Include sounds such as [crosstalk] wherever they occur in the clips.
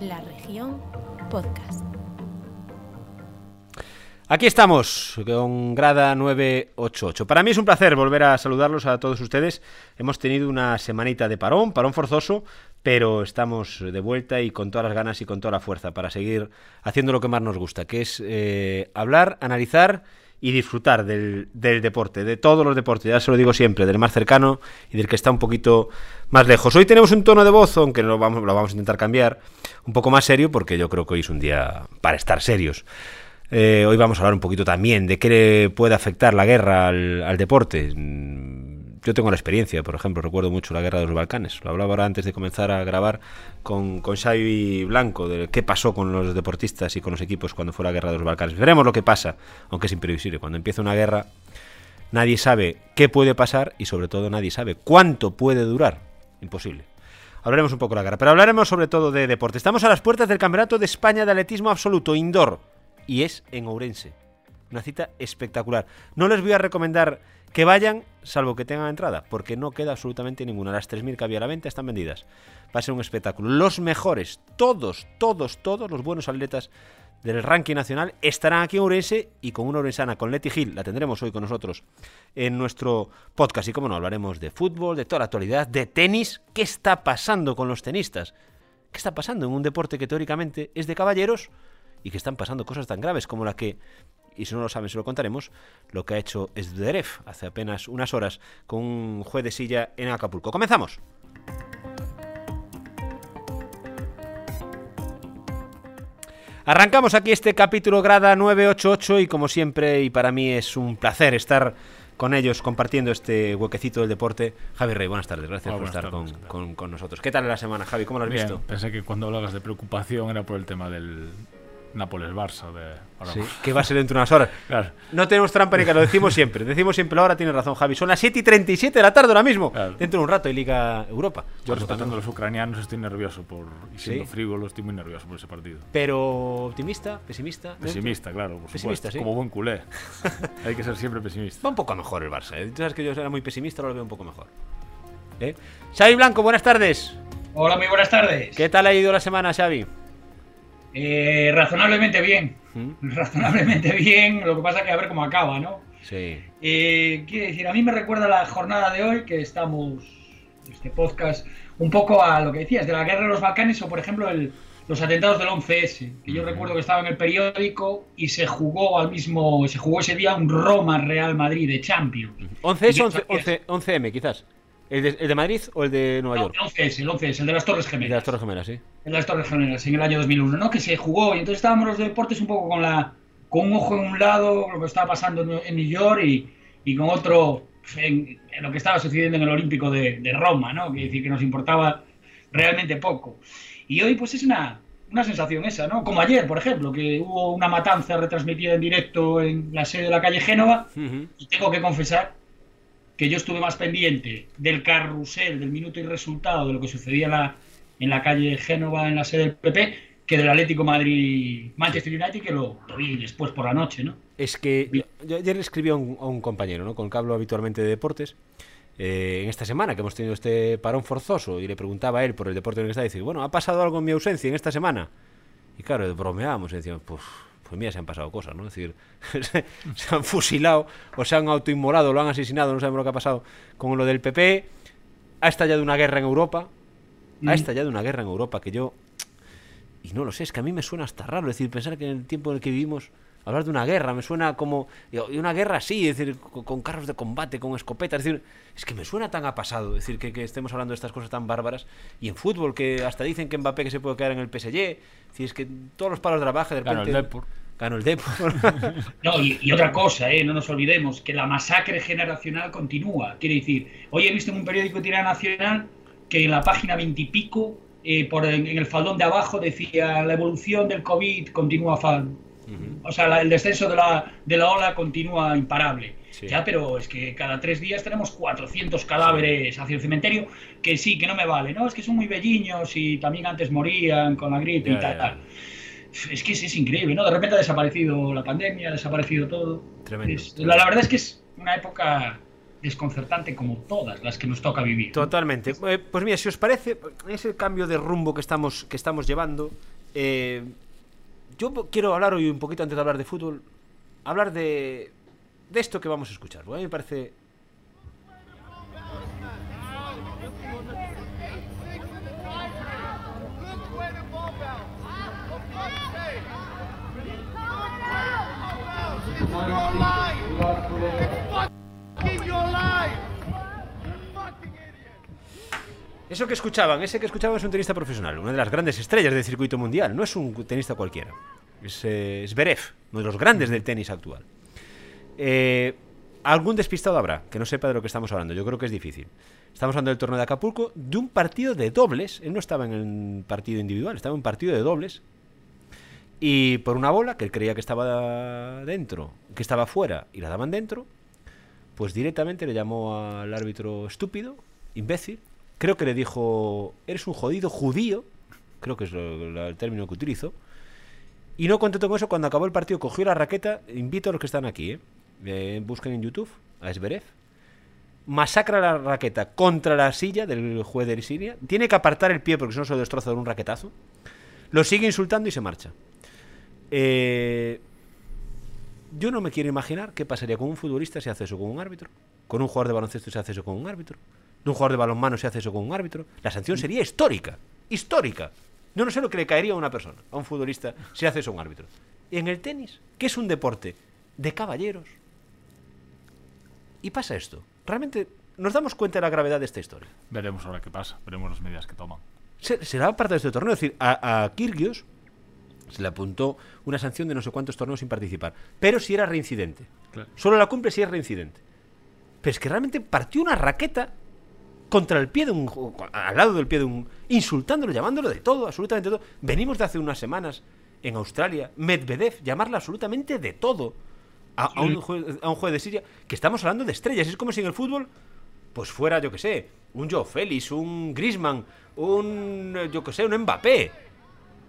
La región podcast. Aquí estamos con Grada 988. Para mí es un placer volver a saludarlos a todos ustedes. Hemos tenido una semanita de parón, parón forzoso, pero estamos de vuelta y con todas las ganas y con toda la fuerza para seguir haciendo lo que más nos gusta, que es eh, hablar, analizar y disfrutar del, del, deporte, de todos los deportes, ya se lo digo siempre, del más cercano y del que está un poquito más lejos. Hoy tenemos un tono de voz, aunque lo vamos, lo vamos a intentar cambiar, un poco más serio, porque yo creo que hoy es un día para estar serios. Eh, hoy vamos a hablar un poquito también de qué puede afectar la guerra al, al, deporte. Yo tengo la experiencia, por ejemplo, recuerdo mucho la guerra de los Balcanes. Lo hablaba ahora antes de comenzar a grabar con, con Xavi Blanco, de qué pasó con los deportistas y con los equipos cuando fue la guerra de los Balcanes. Veremos lo que pasa, aunque es imprevisible. Cuando empieza una guerra, nadie sabe qué puede pasar y sobre todo nadie sabe cuánto puede durar. Imposible. Hablaremos un poco de la guerra, pero hablaremos sobre todo de deporte. Estamos a las puertas del Campeonato de España de Atletismo Absoluto Indoor y es en Ourense. Una cita espectacular. No les voy a recomendar que vayan, salvo que tengan entrada, porque no queda absolutamente ninguna. Las 3.000 que había a la venta están vendidas. Va a ser un espectáculo. Los mejores, todos, todos, todos los buenos atletas del ranking nacional estarán aquí en Ourense y con una orensana, con Leti Gil, la tendremos hoy con nosotros en nuestro podcast. Y como no, hablaremos de fútbol, de toda la actualidad, de tenis. ¿Qué está pasando con los tenistas? ¿Qué está pasando en un deporte que teóricamente es de caballeros? y que están pasando cosas tan graves como la que, y si no lo saben se lo contaremos, lo que ha hecho Esduderev hace apenas unas horas con un juez de silla en Acapulco. ¡Comenzamos! Arrancamos aquí este capítulo grada 988 y como siempre y para mí es un placer estar con ellos compartiendo este huequecito del deporte. Javi Rey, buenas tardes, gracias por estar tardes, con, claro. con, con, nosotros. ¿Qué tal la semana, Javi? ¿Cómo lo has Bien, visto? Pensé que cuando hablabas de preocupación era por el tema del Nápoles-Barça. De... Ahora Sí, que va a ser dentro de unas horas. [laughs] Claro. No tenemos trampa ni que lo decimos siempre. Decimos siempre la hora, tiene razón Javi. Son las 7 y 37 de la tarde ahora mismo. Claro. Dentro de un rato hay Liga Europa. Yo respetando a los ucranianos estoy nervioso por y siendo ¿Sí? frívolo estoy muy nervioso por ese partido. Pero optimista, pesimista. Pesimista, claro, por Pesimista, supuesto. sí. Como buen culé. [laughs] Hay que ser siempre pesimista. Va un poco mejor el Barça. ¿eh? Tú sabes que yo era muy pesimista, ahora lo veo un poco mejor. ¿Eh? Xavi Blanco, buenas tardes. Hola, muy buenas tardes. ¿Qué tal ha ido la semana, Xavi? Eh, razonablemente bien. ¿Mm? Razonablemente bien. Lo que pasa que a ver cómo acaba, ¿no? Sí. Eh, quiero decir, a mí me recuerda la jornada de hoy que estamos, este podcast, un poco a lo que decías, de la guerra de los Balcanes o, por ejemplo, el- los atentados del 11S. Que yo recuerdo que estaba en el periódico y se jugó al mismo, se jugó ese día un Roma-Real Madrid de Champions. 11 es ¿Y qué 11, sabías? 11, 11M, quizás. ¿El de, el de Madrid o el de Nueva No, York? el 11S, el 11S, el de las Torres El de Gemelas. las Torres Gemelas, sí. en las Torres Gemelas en el año 2001, ¿no? Que se jugó y entonces estábamos los deportes un poco con la con un ojo en un lado lo que estaba pasando en, New York y, y con otro en, en lo que estaba sucediendo en el Olímpico de, de Roma, ¿no? Que decir que nos importaba realmente poco. Y hoy pues es una una sensación esa, ¿no? Como ayer, por ejemplo, que hubo una matanza retransmitida en directo en la sede de la calle Génova Ujú. y tengo que confesar que yo estuve más pendiente del carrusel, del minuto y resultado de lo que sucedía en la, en la calle Génova, en la sede del PP, que del Atlético Madrid-Manchester United, que lo, vi después por la noche, ¿no? Es que yo, ayer le escribí a un, compañero, ¿no? Con el que hablo habitualmente de deportes. eh, en esta semana que hemos tenido este parón forzoso y le preguntaba a él por el deporte en el que y dice, bueno, ¿ha pasado algo en mi ausencia en esta semana? Y claro, bromeábamos y decíamos, pues, pues mira, se han pasado cosas, ¿no? Es decir, se, [laughs] se han fusilado o se han autoinmolado, lo han asesinado, no sabemos lo que ha pasado con lo del PP. Ha estallado una guerra en Europa. Ha Mm. estallado una guerra en Europa que yo y no lo sé, es que a mí me suena hasta raro, es decir, pensar que en el tiempo en el que vivimos, hablar de una guerra, me suena como. Y una guerra así, es decir, con, con carros de combate, con escopetas, es decir, es que me suena tan a pasado, es decir, que, que estemos hablando de estas cosas tan bárbaras. Y en fútbol, que hasta dicen que Mbappé que se puede quedar en el PSG, es decir, es que todos los palos de la baja de Ganó repente. el Depor. Ganó el Depor. [laughs] [laughs] No, y, y otra cosa, ¿eh? no nos olvidemos, que la masacre generacional continúa. Quiere decir, hoy he visto en un periódico de tirada nacional que en la página veintipico, eh, por en, en el faldón de abajo, decía la evolución del COVID continúa fal o sea, la- el descenso de la, de la ola continúa imparable. Sí. Ya, pero es que cada tres días tenemos 400 cadáveres hacia el cementerio, que sí, que no me vale, ¿no? Es que son muy belliños y también antes morían con la gripe Ya, y tal. ya. tal. Es que es, es increíble, ¿no? De repente ha desaparecido la pandemia, ha desaparecido todo. Tremendo, Es- tremendo. la, la verdad es que es una época desconcertante como todas las que nos toca vivir. Totalmente. Eh, pues mira, si os parece, ese cambio de rumbo que estamos, que estamos llevando, eh, yo quiero hablar hoy un poquito antes de hablar de fútbol, hablar de, de esto que vamos a escuchar. porque a mí me parece... Eso que escuchaban, ese que escuchaban es un tenista profesional, una de las grandes estrellas del circuito mundial, no es un tenista cualquiera. Es eh, uno de los grandes del tenis actual. Eh, algún despistado habrá que no sepa de lo que estamos hablando, yo creo que es difícil. Estamos hablando del torneo de Acapulco, de un partido de dobles, él no estaba en el partido individual, estaba en un partido de dobles. Y por una bola que él creía que estaba dentro, que estaba fuera y la daban dentro, pues directamente le llamó al árbitro estúpido, imbécil. Creo que le dijo, eres un jodido judío, creo que es el término que utilizo. Y no contento con eso, cuando acabó el partido cogió la raqueta, invito a los que están aquí, ¿eh? Eh, busquen en YouTube a Esberev, masacra la raqueta contra la silla del juez de Siria, tiene que apartar el pie porque si no se lo destroza de un raquetazo, lo sigue insultando y se marcha. Eh, yo no me quiero imaginar qué pasaría con un futbolista si hace eso con un árbitro, con un jugador de baloncesto si hace eso con un árbitro, de un jugador de balonmano si hace eso con un árbitro. La sanción sería histórica, histórica. Yo no sé lo que le caería a una persona, a un futbolista, si hace eso a un árbitro. Y en el tenis, que es un deporte de caballeros, y pasa esto. Realmente nos damos cuenta de la gravedad de esta historia. Veremos ahora qué pasa, veremos las medidas que toman. Se- será parte de este torneo. Es decir, a, a Kyrgios se le apuntó una sanción de no sé cuántos torneos sin participar. Pero si era reincidente. Claro. Solo la cumple si es reincidente. Pero es que realmente partió una raqueta contra el pie de un. al lado del pie de un. insultándolo, llamándolo de todo, absolutamente todo. Venimos de hace unas semanas en Australia, Medvedev, llamarle absolutamente de todo a, a un, jue- a un juez de Siria, que estamos hablando de estrellas. Es como si en el fútbol, pues fuera, yo que sé, un Joe Félix, un Grisman, un. eh, yo que sé, un Mbappé.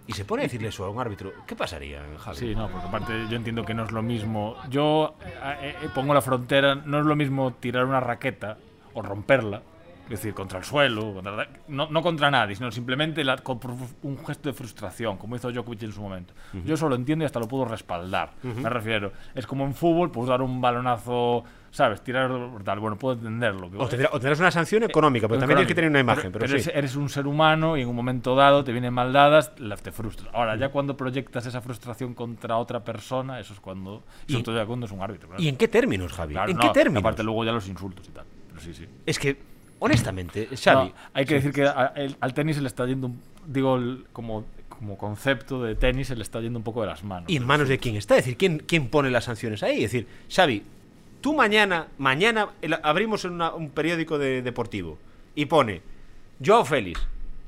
Y se pone a decirle eso a un árbitro. ¿Qué pasaría, Javi? Sí, no, porque aparte yo entiendo que no es lo mismo. Yo eh, eh, pongo la frontera, no es lo mismo tirar una raqueta o romperla, es decir, contra el suelo, contra- no, no contra nadie, sino simplemente la- con un gesto de frustración, como hizo Djokovic en su momento. Yo eso lo entiendo y hasta lo puedo respaldar. Me refiero, es como en fútbol, pues dar un balonazo, ¿sabes? Tirar tal, bueno, puedo entenderlo. que- O, tendrá- o tendrás una sanción económica, pero también tienes que tener una imagen. Pero, sí. eres, eres un ser humano y en un momento dado te vienen mal dadas, te frustras. Ahora, ya cuando proyectas esa frustración contra otra persona, eso es cuando. Y- todo ya cuando es un árbitro. claro. ¿Y en qué términos, Javi? Claro, ¿En no, qué términos? Aparte, luego ya los insultos y tal. Pero sí, sí. Es que, honestamente, Xavi. No, hay que decir que a- el- al tenis se le está yendo, un- digo, el- como, como concepto de tenis, se le está yendo un poco de las manos. ¿Y en manos de quién está? Es decir, ¿quién, quién pone las sanciones ahí? Es decir, Xavi, tú mañana, mañana el- abrimos una- un periódico de- deportivo y pone, Joao Félix,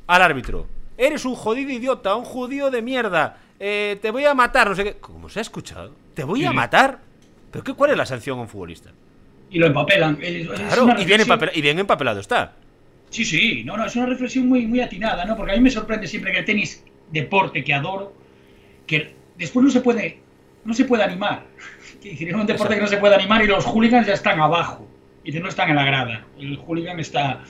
al árbitro, eres un jodido idiota, un judío de mierda, eh, te voy a matar, no sé qué. ¿Cómo se ha escuchado? ¿Te voy a matar? ¿Pero qué, cuál es la sanción a un futbolista? Y lo empapelan. Es- es Claro, y bien, reflexión- empapela- y bien empapelado está. Sí, sí, no, no, es una reflexión muy, muy atinada, ¿no? Porque a mí me sorprende siempre que el tenis, deporte que adoro, que después no se puede, no se puede animar. [laughs] Es un deporte que no se puede animar y los hooligans ya están abajo. Y no están en la grada. El hooligan está.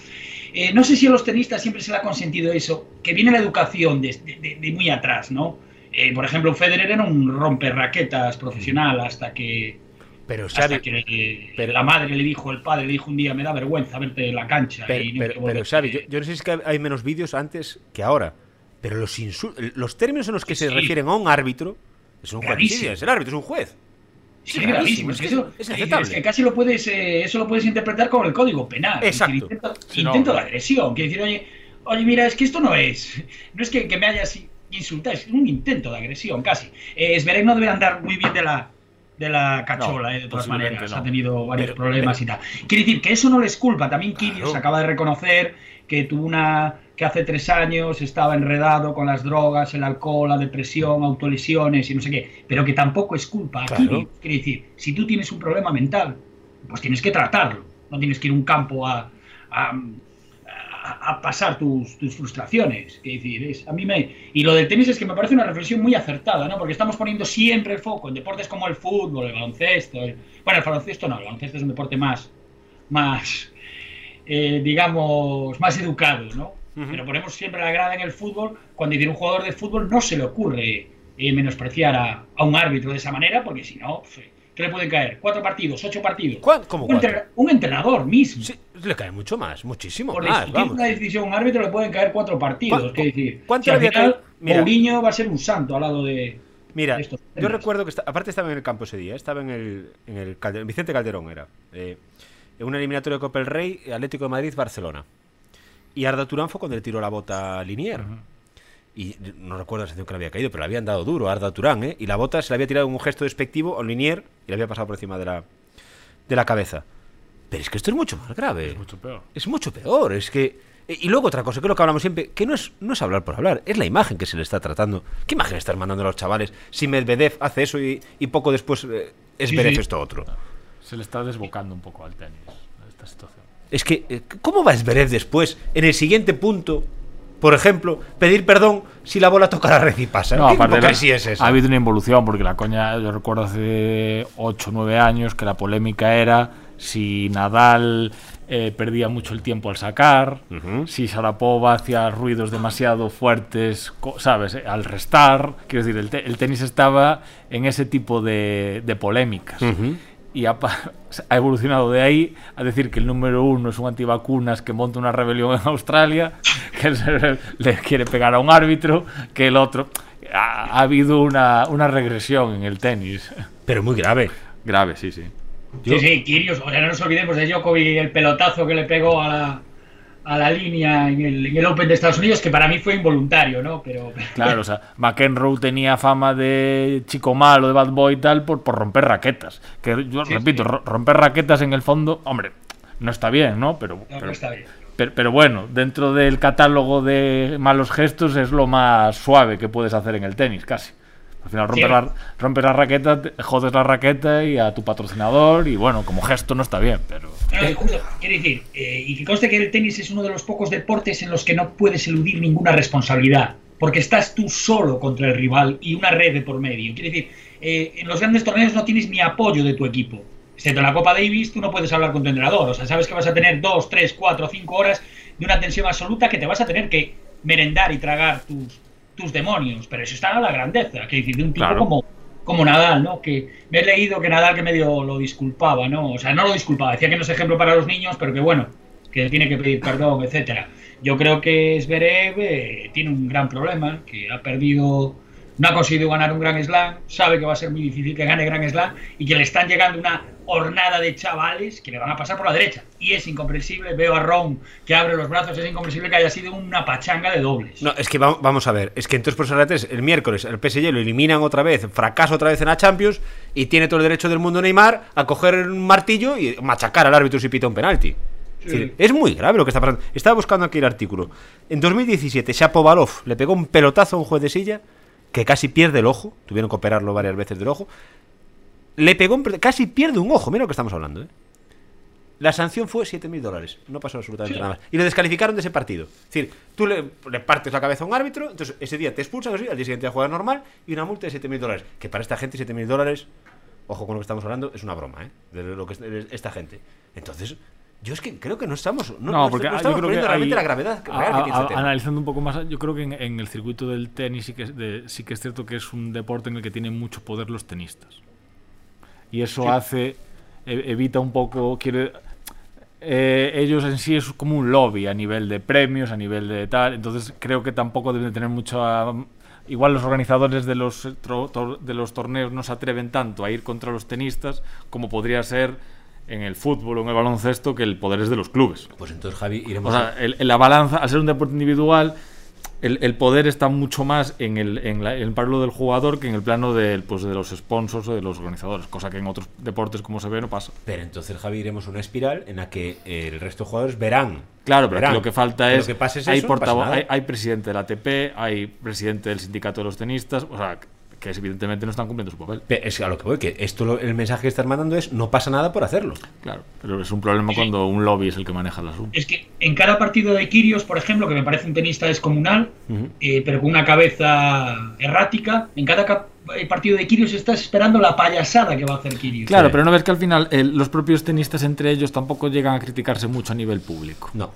Eh, no sé si a los tenistas siempre se le ha consentido eso, que viene la educación de, de- de- de muy atrás, ¿no? Eh, por ejemplo, Federer era un romperraquetas profesional hasta que, Pero hasta Xavi, que pero- la madre le dijo, el padre le dijo un día, me da vergüenza verte en la cancha. Pero, y no pero, pero, volverte". Xavi, yo, yo no sé si es que hay menos vídeos antes que ahora, pero los los términos en los que se Sí. refieren a un árbitro es un juez. Es el árbitro, es un juez. Sí, Sí, gravísimo. Es es que eso, es es que casi lo puedes, eh, eso lo puedes interpretar como el código penal. Es decir, Exacto. intento, no, de agresión. Quiere decir, oye, oye, mira, es que esto no es. [laughs] No es que, que me hayas insultado, es un intento de agresión, casi. Eh, Zverev no debe andar muy bien de la, de la cachola, No, eh, de todas maneras. no. Ha tenido varios Pero- problemas y tal. Quiere decir que eso no le es culpa. También Claro. acaba de reconocer que tuvo una que hace tres años estaba enredado con las drogas, el alcohol, la depresión, autolesiones y no sé qué, pero que tampoco es culpa. a Claro. Quiere decir, si tú tienes un problema mental, pues tienes que tratarlo. No tienes que ir a un campo a, a, a- a pasar tus, tus frustraciones. Quiere decir, es, a mí me. Y lo del tenis es que me parece una reflexión muy acertada, ¿no? Porque estamos poniendo siempre el foco en deportes como el fútbol, el baloncesto. el- bueno, el baloncesto no, el baloncesto es un deporte más, más eh, digamos, más educado, ¿no? Pero ponemos siempre la grada en el fútbol, cuando dice un jugador de fútbol no se le ocurre eh, menospreciar a, a, un árbitro de esa manera, porque si no, ¿qué le pueden caer? ¿Cuatro partidos? ¿Ocho partidos? ¿Cómo un, un, entrenador mismo. Sí, le cae mucho más, muchísimo Por más. Una decisión un árbitro le pueden caer cuatro partidos. ¿Cu ¿Qué decir? ¿Cuánto si al final? Mira. Mourinho va a ser un santo al lado de. Mira, de estos yo recuerdo que, está- aparte estaba en el campo ese día, estaba en el, en el Calderón, Vicente Calderón era, eh, en una eliminatoria de Copa del Rey, Atlético de Madrid, Barcelona. Y Arda Turán fue cuando le tiró la bota a Linier. Y no recuerdo la sensación que le había caído, pero le habían dado duro a Arda Turán, ¿eh? Y la bota se le había tirado en un gesto despectivo a Linier y le había pasado por encima de la, de la cabeza. Pero es que esto es mucho más grave. Es mucho peor. Es mucho peor, es que... eh, Y luego otra cosa, que es lo que hablamos siempre, que no es, no es hablar por hablar, es la imagen que se le está tratando. ¿Qué imagen estás mandando a los chavales si Medvedev hace eso y, y poco después eh, es Sí, esto otro? Se le está desbocando un poco al tenis esta situación. Es que, eh, ¿cómo va Zverev después, en el siguiente punto, por ejemplo, pedir perdón si la bola toca la red y pasa? No, ¿Qué aparte hipocresía es esa? ha habido una involución, porque la coña, yo recuerdo hace 8 o 9 años que la polémica era si Nadal eh, perdía mucho el tiempo al sacar, Ujú. si Sharapova hacía ruidos demasiado fuertes, ¿sabes? Eh, Al restar. Quiero decir, el, te- el tenis estaba en ese tipo de, de polémicas. Ujú. Y ha, [laughs] ha evolucionado de ahí a decir que el número uno es un antivacunas que monta una rebelión en Australia, [laughs] que se- le quiere pegar a un árbitro, que el otro. Ha, ha habido una, una regresión en el tenis. Pero muy grave. Grave, sí, sí. Yo- Sí, sí, Kirios. O sea, no nos olvidemos de Djokovic y el pelotazo que le pegó a la, a la línea en el, en el Open de Estados Unidos, que para mí fue involuntario, ¿no? Pero. Claro, o sea, McEnroe tenía fama de chico malo, de bad boy y tal, por, por romper raquetas. Que yo Sí, repito, sí. romper raquetas en el fondo, hombre, no está bien, ¿no? Pero, No, pero, no está bien. pero, pero bueno, dentro del catálogo de malos gestos es lo más suave que puedes hacer en el tenis, casi. Al final rompes, Sí. la, rompes la raqueta, jodes la raqueta y a tu patrocinador y bueno, como gesto no está bien, pero... Justo, quiero decir, eh, y que conste que el tenis es uno de los pocos deportes en los que no puedes eludir ninguna responsabilidad, porque estás tú solo contra el rival y una red de por medio. Quiero decir, eh, en los grandes torneos no tienes ni apoyo de tu equipo. Excepto en la Copa Davis, tú no puedes hablar con tu entrenador. O sea, sabes que vas a tener dos, tres, cuatro, cinco horas de una tensión absoluta que te vas a tener que merendar y tragar tus, tus demonios. Pero eso está a la grandeza, que decir, de un tipo Claro. como, como Nadal, ¿no? Que me he leído que Nadal que medio lo disculpaba, ¿no? O sea, no lo disculpaba, decía que no es ejemplo para los niños, pero que bueno, que tiene que pedir perdón, etcétera. Yo creo que Zverev eh, tiene un gran problema, que ha perdido, no ha conseguido ganar un Grand Slam, sabe que va a ser muy difícil que gane Grand Slam y que le están llegando una hornada de chavales que le van a pasar por la derecha. Y es incomprensible, veo a Ron que abre los brazos, es incomprensible que haya sido una pachanga de dobles. No, es que va- vamos a ver, es que entonces por eso antes, el miércoles el PSG lo eliminan otra vez, fracasa otra vez en la Champions y tiene todo el derecho del mundo Neymar a coger un martillo y machacar al árbitro si pita un penalti. Es, decir, es muy grave lo que está pasando. Estaba buscando aquí el artículo. En 2017, Shapovalov le pegó un pelotazo a un juez de silla que casi pierde el ojo. Tuvieron que operarlo varias veces del ojo. Le pegó un, casi pierde un ojo. Mira lo que estamos hablando, ¿eh? La sanción fue 7.000 dólares. No pasó absolutamente nada más. Y lo descalificaron de ese partido. Es decir, tú le, le partes la cabeza a un árbitro, entonces ese día te expulsan, así, al día siguiente a jugar normal y una multa de 7.000 dólares. Que para esta gente 7.000 dólares, ojo con lo que estamos hablando, es una broma, ¿eh? De lo que es esta gente. Entonces, yo es que creo que no estamos, no, porque no yo estamos creo que poniendo realmente hay- la gravedad a- real a- este tema. analizando un poco más, yo creo que en, en el circuito del tenis sí que, es de- sí que es cierto que es un deporte en el que tienen mucho poder los tenistas. Y eso hace, e- evita un poco, quiere, eh, ellos en sí es como un lobby a nivel de premios, a nivel de tal, entonces creo que tampoco deben de tener mucho... a- Igual los organizadores de los, tor- de los torneos no se atreven tanto a ir contra los tenistas como podría ser en el fútbol o en el baloncesto, que el poder es de los clubes. Pues entonces, Javi, O iremos sea, el- en la balanza, al ser un deporte individual, el, el poder está mucho más en el, en, la- en el plano del jugador que en el plano del, pues, de los sponsors o de los organizadores, cosa que en otros deportes, como se ve, no pasa. Pero entonces, Javi, iremos a una espiral en la que el resto de jugadores verán. Claro, pero aquí lo que falta Que es. Lo que pase es hay, eso, no pasa hay, hay presidente del ATP, hay presidente del sindicato de los tenistas, o sea, que es- evidentemente no están cumpliendo su papel. Pe- Es a lo que voy, que esto lo- el mensaje que estás mandando es no pasa nada por hacerlo. Claro, pero es un problema cuando un lobby es el que maneja el asunto. Es que en cada partido de Kirios, por ejemplo, que me parece un tenista descomunal, eh, pero con una cabeza errática, en cada cap- el partido de Kirios estás esperando la payasada que va a hacer Kirios. Claro, pero no ves que al final eh, los propios tenistas entre ellos tampoco llegan a criticarse mucho a nivel público. No.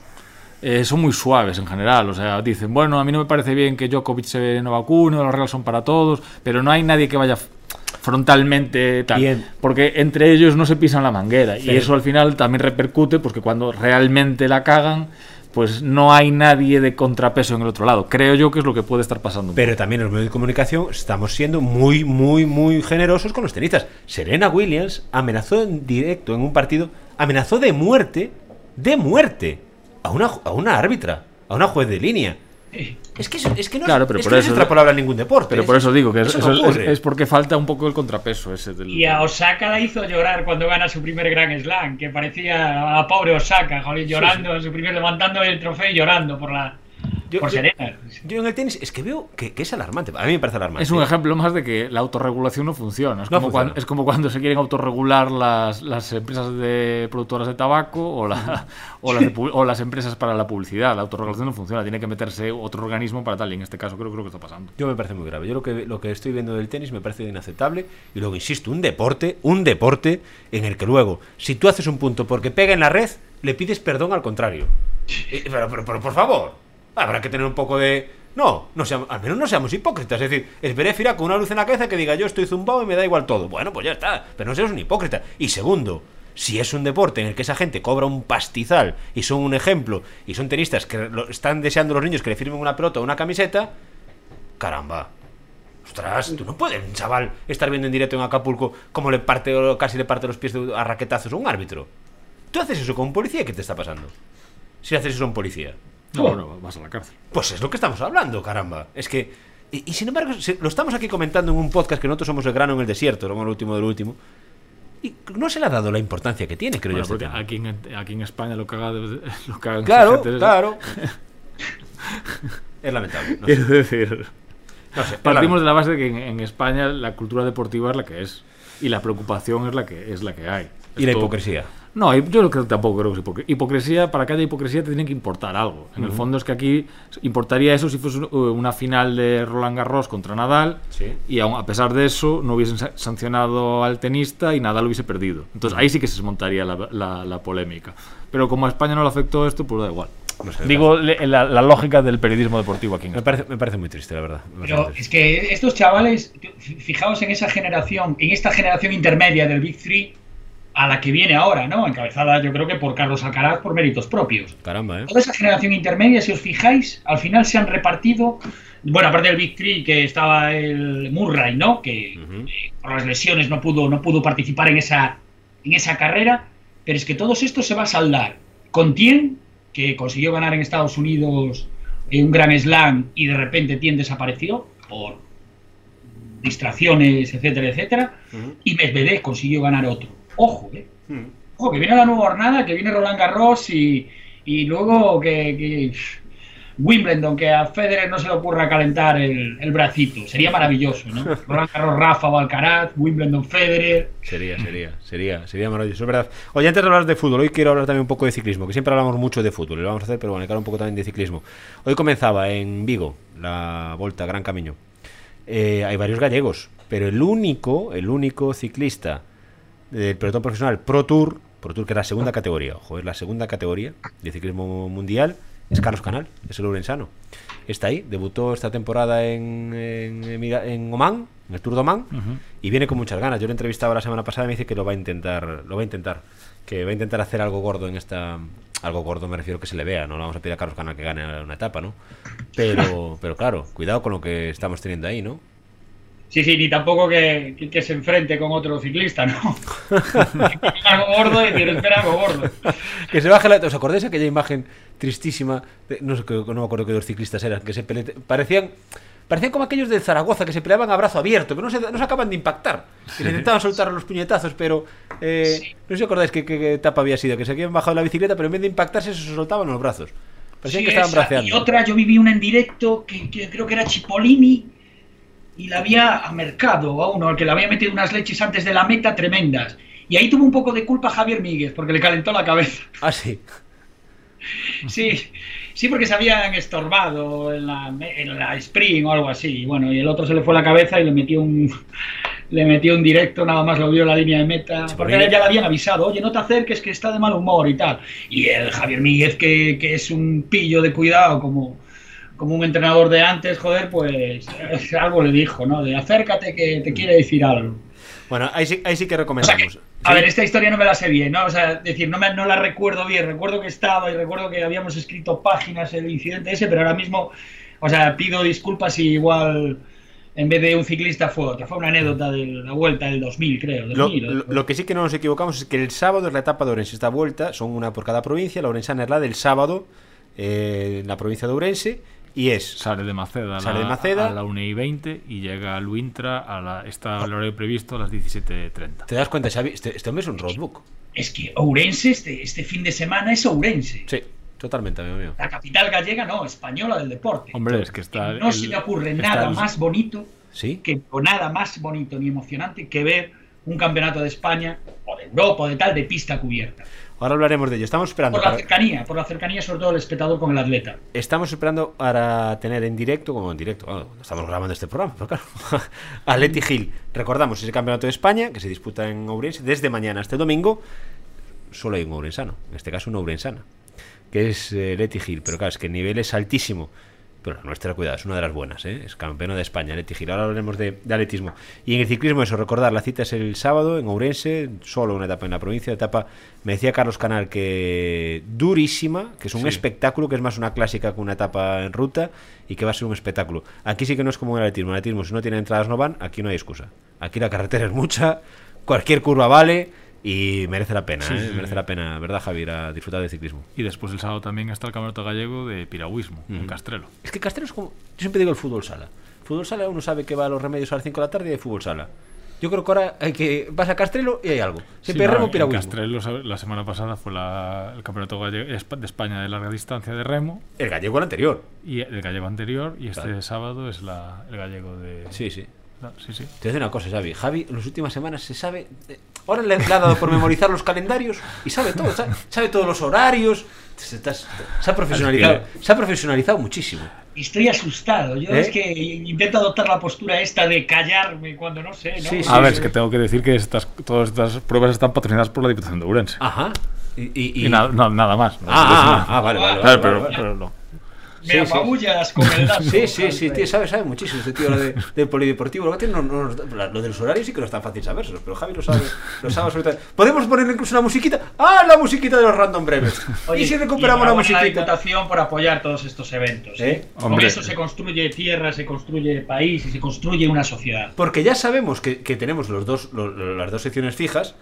Eh, son muy suaves en general, o sea, dicen, bueno, a mí no me parece bien que Djokovic se no vacune, los reglas son para todos, pero no hay nadie que vaya frontalmente tal, Bien. porque entre ellos no se pisan la manguera y eso al final también repercute porque cuando realmente la cagan, pues no hay nadie de contrapeso en el otro lado. Creo yo que es lo que puede estar pasando. Pero también en los medios de comunicación estamos siendo muy, muy, muy generosos con los tenistas. Serena Williams amenazó en directo en un partido, amenazó de muerte, de muerte, a una, a una árbitra, a una juez de línea. Es que, eso- es que no, Claro, es, pero es por que no es eso- extrapolable a ningún deporte. Pero por eso digo que es, eso eso no es- porque falta un poco el contrapeso ese del... Y a Osaka la hizo llorar cuando gana su primer Grand Slam, que parecía a la pobre Osaka, jolín, llorando en su primer, levantando el trofeo y llorando por la Yo- por yo- Serena. Yo en el tenis es que veo que, que es alarmante. A mí me parece alarmante. Es un ejemplo más de que la autorregulación no funciona. Es, No como, funciona. Cuando, es como cuando se quieren autorregular las, las empresas de productoras de tabaco o, la- [laughs] o, las de pu- o las empresas para la publicidad. La autorregulación no funciona. Tiene que meterse otro organismo para tal. Y en este caso creo, creo que está pasando. Yo me parece muy grave. Yo lo que, lo que estoy viendo del tenis me parece inaceptable. Y luego, insisto, un deporte, un deporte en el que luego, si tú haces un punto porque pega en la red, le pides perdón al contrario. Eh, Pero, pero, pero, por favor, habrá que tener un poco de... No, no seamos, al menos no seamos hipócritas. Es decir, es irá con una luz en la cabeza que diga yo estoy zumbado y me da igual todo. Bueno, pues ya está. Pero no seas un hipócrita. Y segundo, si es un deporte en el que esa gente cobra un pastizal y son un ejemplo y son tenistas que están deseando los niños que le firmen una pelota o una camiseta, caramba. Ostras, tú no puedes, chaval, estar viendo en directo en Acapulco cómo le parte casi le parte los pies a raquetazos a un árbitro. Tú haces eso con un policía, ¿qué te está pasando? Si haces eso a un policía. No, bueno, vas a la cárcel. Pues es lo que estamos hablando, caramba. Es que. Y, y sin embargo, se- lo estamos aquí comentando en un podcast que nosotros somos el grano en el desierto, somos lo último del último. Y no se le ha dado la importancia que tiene, creo Bueno, yo. este aquí en, aquí en España lo caga lo cagan Claro, claro. [laughs] es lamentable. No sé, Quiero decir, no sé, partimos de la base de que en, en España la cultura deportiva es la que es y la preocupación es la que es la que hay. Y la hipocresía. No, yo creo que tampoco creo que es hipocresía. Para que haya hipocresía te tiene que importar algo. En el fondo es que aquí importaría eso si fuese uh, una final de Roland Garros contra Nadal Sí. y aun a pesar de eso no hubiesen sa- sancionado al tenista y Nadal hubiese perdido. Entonces ahí sí que se desmontaría la, la- la polémica. Pero como a España no le afectó esto, pues da igual. No sé, Digo la, la lógica del periodismo deportivo aquí en Me parece, me parece muy triste, la verdad. Pero es que estos chavales, fijaos en esa generación, en esta generación intermedia del Big Three, a la que viene ahora, ¿no? Encabezada yo creo que por Carlos Alcaraz por méritos propios. Caramba, ¿eh? Toda esa generación intermedia, si os fijáis, al final se han repartido. Bueno, aparte del Big Three, que estaba el Murray, ¿no? Que eh, por las lesiones no pudo, no pudo participar en esa, en esa carrera. Pero es que todos estos se va a saldar con Tien, que consiguió ganar en Estados Unidos eh, un gran slam y de repente Tien desapareció por distracciones, etcétera, etcétera. Y Medvedev consiguió ganar otro. Ojo, ¿eh? Mm. Ojo, que viene la nueva jornada, que viene Roland Garros y, y luego que, que Wimbledon, que a Federer no se le ocurra calentar el, el bracito. Sería maravilloso, ¿no? [laughs] Roland Garros, Rafa o Alcaraz, Wimbledon, Federer. Sería, sería, sería, sería maravilloso, es verdad. Oye, antes de hablar de fútbol, hoy quiero hablar también un poco de ciclismo, que siempre hablamos mucho de fútbol, y lo vamos a hacer, pero bueno, hay que hablar un poco también de ciclismo. Hoy comenzaba en Vigo la Volta Gran Camino. Eh, hay varios gallegos, pero el único, el único ciclista del pelotón profesional Pro Tour, Pro Tour que es la segunda categoría, ojo, es la segunda categoría de ciclismo mundial, es Carlos Canal, es el Lorenzano. Está ahí, debutó esta temporada en, en, en Oman, en el Tour de Oman, y viene con muchas ganas. Yo lo entrevistaba la semana pasada y me dice que lo va a intentar, lo va a intentar, que va a intentar hacer algo gordo en esta, algo gordo me refiero que se le vea, no le vamos a pedir a Carlos Canal que gane una etapa, ¿no? Pero, pero claro, cuidado con lo que estamos teniendo ahí, ¿no? Sí, sí, ni tampoco que, que- que se enfrente con otro ciclista, ¿no? [laughs] algo gordo y decir, espera algo gordo. Que se baje la... ¿Os acordáis de aquella imagen tristísima? de- no sé, que- no me acuerdo qué dos ciclistas eran, que se pele- parecían... Parecían como aquellos de Zaragoza que se peleaban a brazo abierto, pero no se, no se acaban de impactar. Que se intentaban soltar los puñetazos, pero. eh, Sí. No sé si acordáis qué, qué- qué etapa había sido, que se habían bajado la bicicleta, pero en vez de impactarse se soltaban los brazos. Parecían Sí, que estaban braceando. Y otra, yo viví una en directo que, que creo que era Chipolini y la había a mercado a uno, al que le había metido unas leches antes de la meta tremendas. Y ahí tuvo un poco de culpa Javier Míguez, porque le calentó la cabeza. Ah, sí. Sí, sí, porque se habían estorbado en la, en la sprint o algo así. Y bueno, y el otro se le fue la cabeza y le metió un le metió un directo, nada más lo vio en la línea de meta. Porque ya le habían avisado, oye, no te acerques que está de mal humor y tal. Y el Javier Míguez, que, que es un pillo de cuidado como, como un entrenador de antes, joder, pues algo le dijo, ¿no? De acércate que te quiere decir algo. Bueno, ahí sí, ahí sí que O sea recomendamos. que, a Sí. ver, esta historia no me la sé bien, ¿no? O sea, decir, no, me, no la recuerdo bien. Recuerdo que estaba y recuerdo que habíamos escrito páginas el incidente ese, pero ahora mismo, o sea, pido disculpas si igual en vez de un ciclista fue otra. Fue una anécdota de la vuelta del 2000, creo. Lo, 2000, lo- lo que sí que no nos equivocamos es que el sábado es la etapa de Ourense. Esta vuelta son una por cada provincia. La orensana es la del sábado eh, en la provincia de Ourense y es Sale de Maceda, a Sale la, de Maceda. a la 1 y 20 y llega a Luintra a la, está el horario previsto a las 17.30. ¿Te das cuenta, Xavi? Este, este hombre es un roadbook. Es que Ourense, este, este fin de semana es Ourense. Sí, totalmente, amigo mío. La capital gallega, no, española del deporte. Hombre, es que está. no el- se me ocurre nada el- más bonito ¿Sí? que o nada más bonito ni emocionante que ver un campeonato de España o de Europa o de tal de pista cubierta. Ahora hablaremos de ello. Estamos esperando. Por la para- cercanía, por la cercanía sobre todo el espectador con el atleta. Estamos esperando para tener en directo, como en directo, bueno, estamos grabando este programa, pero claro, [laughs] a Leti Gil. Recordamos ese campeonato de España que se disputa en Ourense desde mañana hasta el domingo. Solo hay un ourensano, en este caso una ourensana, que es eh, Leti Gil. Pero claro, es que el nivel es altísimo. Pero la nuestra, cuidado, es una de las buenas, ¿eh? es campeona de España, Leti Gil. Ahora hablaremos de, de atletismo. Y en el ciclismo, eso, recordar, la cita es el sábado en Ourense, solo una etapa en la provincia. Etapa, me decía Carlos Canal que durísima, que es un Sí. espectáculo, que es más una clásica que una etapa en ruta y que va a ser un espectáculo. Aquí sí que no es como en el atletismo. En el atletismo, si no tiene entradas, no van. Aquí no hay excusa. Aquí la carretera es mucha, cualquier curva vale y merece la pena, Sí, ¿eh? sí, sí. merece la pena, ¿verdad, Javier? A disfrutar del ciclismo. Y después el sábado también está el campeonato gallego de piragüismo en Castrelo. Es que Castrelo es como. Yo siempre digo el fútbol sala. Fútbol sala uno sabe que va a los remedios a las 5 de la tarde y hay fútbol sala. Yo creo que ahora hay que. Vas a Castrelo y hay algo. Siempre Sí, no, remo en piragüismo. Castrelo la semana pasada fue la- el campeonato gallego- de España de larga distancia de remo El gallego el anterior. y el gallego anterior y este Claro. sábado es la, el gallego de... Sí, sí. Ah, sí, sí. Te voy a decir una cosa, Xavi. Javi, en las últimas semanas se sabe. eh, Ahora le, ha dado por memorizar los calendarios y sabe todo. Sabe, sabe todos los horarios. Se, está- se ha profesionalizado. Se ha profesionalizado muchísimo. Y estoy asustado. Yo ¿Eh? es que intento adoptar la postura esta de callarme cuando no sé, ¿no? Sí, sí. a ver, es que tengo que decir que estas, todas estas pruebas están patrocinadas por la Diputación de Ourense. Ajá. Y, y- y- Y nada, no, nada más. ¿no? Ah, ah, ah, vale, vale. A vale, ver, pero, vale, vale. pero no. Me sí, sí. apabullas con el dato. [laughs] Sí, sí, sí, tío, sabe, sabe muchísimo este tío lo de, del polideportivo. Lo, que no- no lo de los horarios sí que no es tan fácil sabérselos, pero Javi lo sabe, lo sabe absolutamente. ¿Podemos ponerle incluso una musiquita? ¡Ah, la musiquita de los random breves! Oye, ¿Y si recuperamos la a la musiquita? Diputación por apoyar todos estos eventos. ¿eh? ¿Eh? Con eso se construye tierra, se construye país y se construye una sociedad. Porque ya sabemos que, que tenemos los dos, lo- lo- las dos secciones fijas,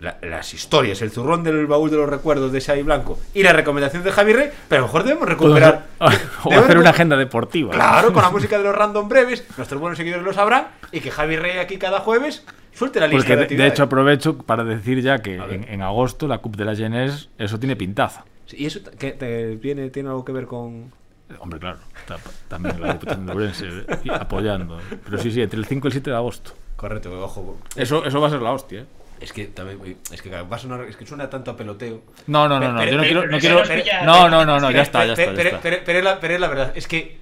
la- las historias, el zurrón del baúl de los recuerdos de Xavi Blanco y la recomendación de Javi Rey, pero a lo mejor debemos recuperar... [laughs] o debemos hacer una agenda deportiva. Claro, con la [laughs] música de los random breves, nuestros buenos seguidores lo sabrán, y que Javi Rey aquí cada jueves suelte la lista Porque de de, hecho aprovecho para decir ya que en, en agosto la Cup de la Genes eso tiene pintaza. Sí, ¿Y eso qué te- viene, tiene algo que ver con...? Hombre, claro, ta- también la Diputación de Ourense eh, apoyando. Pero sí, sí, entre el 5 y el 7 de agosto. Correcto, ojo. Eso, eso va a ser la hostia, ¿eh? Es que también, es que va a sonar, es que suena tanto a peloteo. No, no, no, no, yo no quiero, no quiero, no, no, no, ya está, ya pero- está, es la, pero es la verdad, es que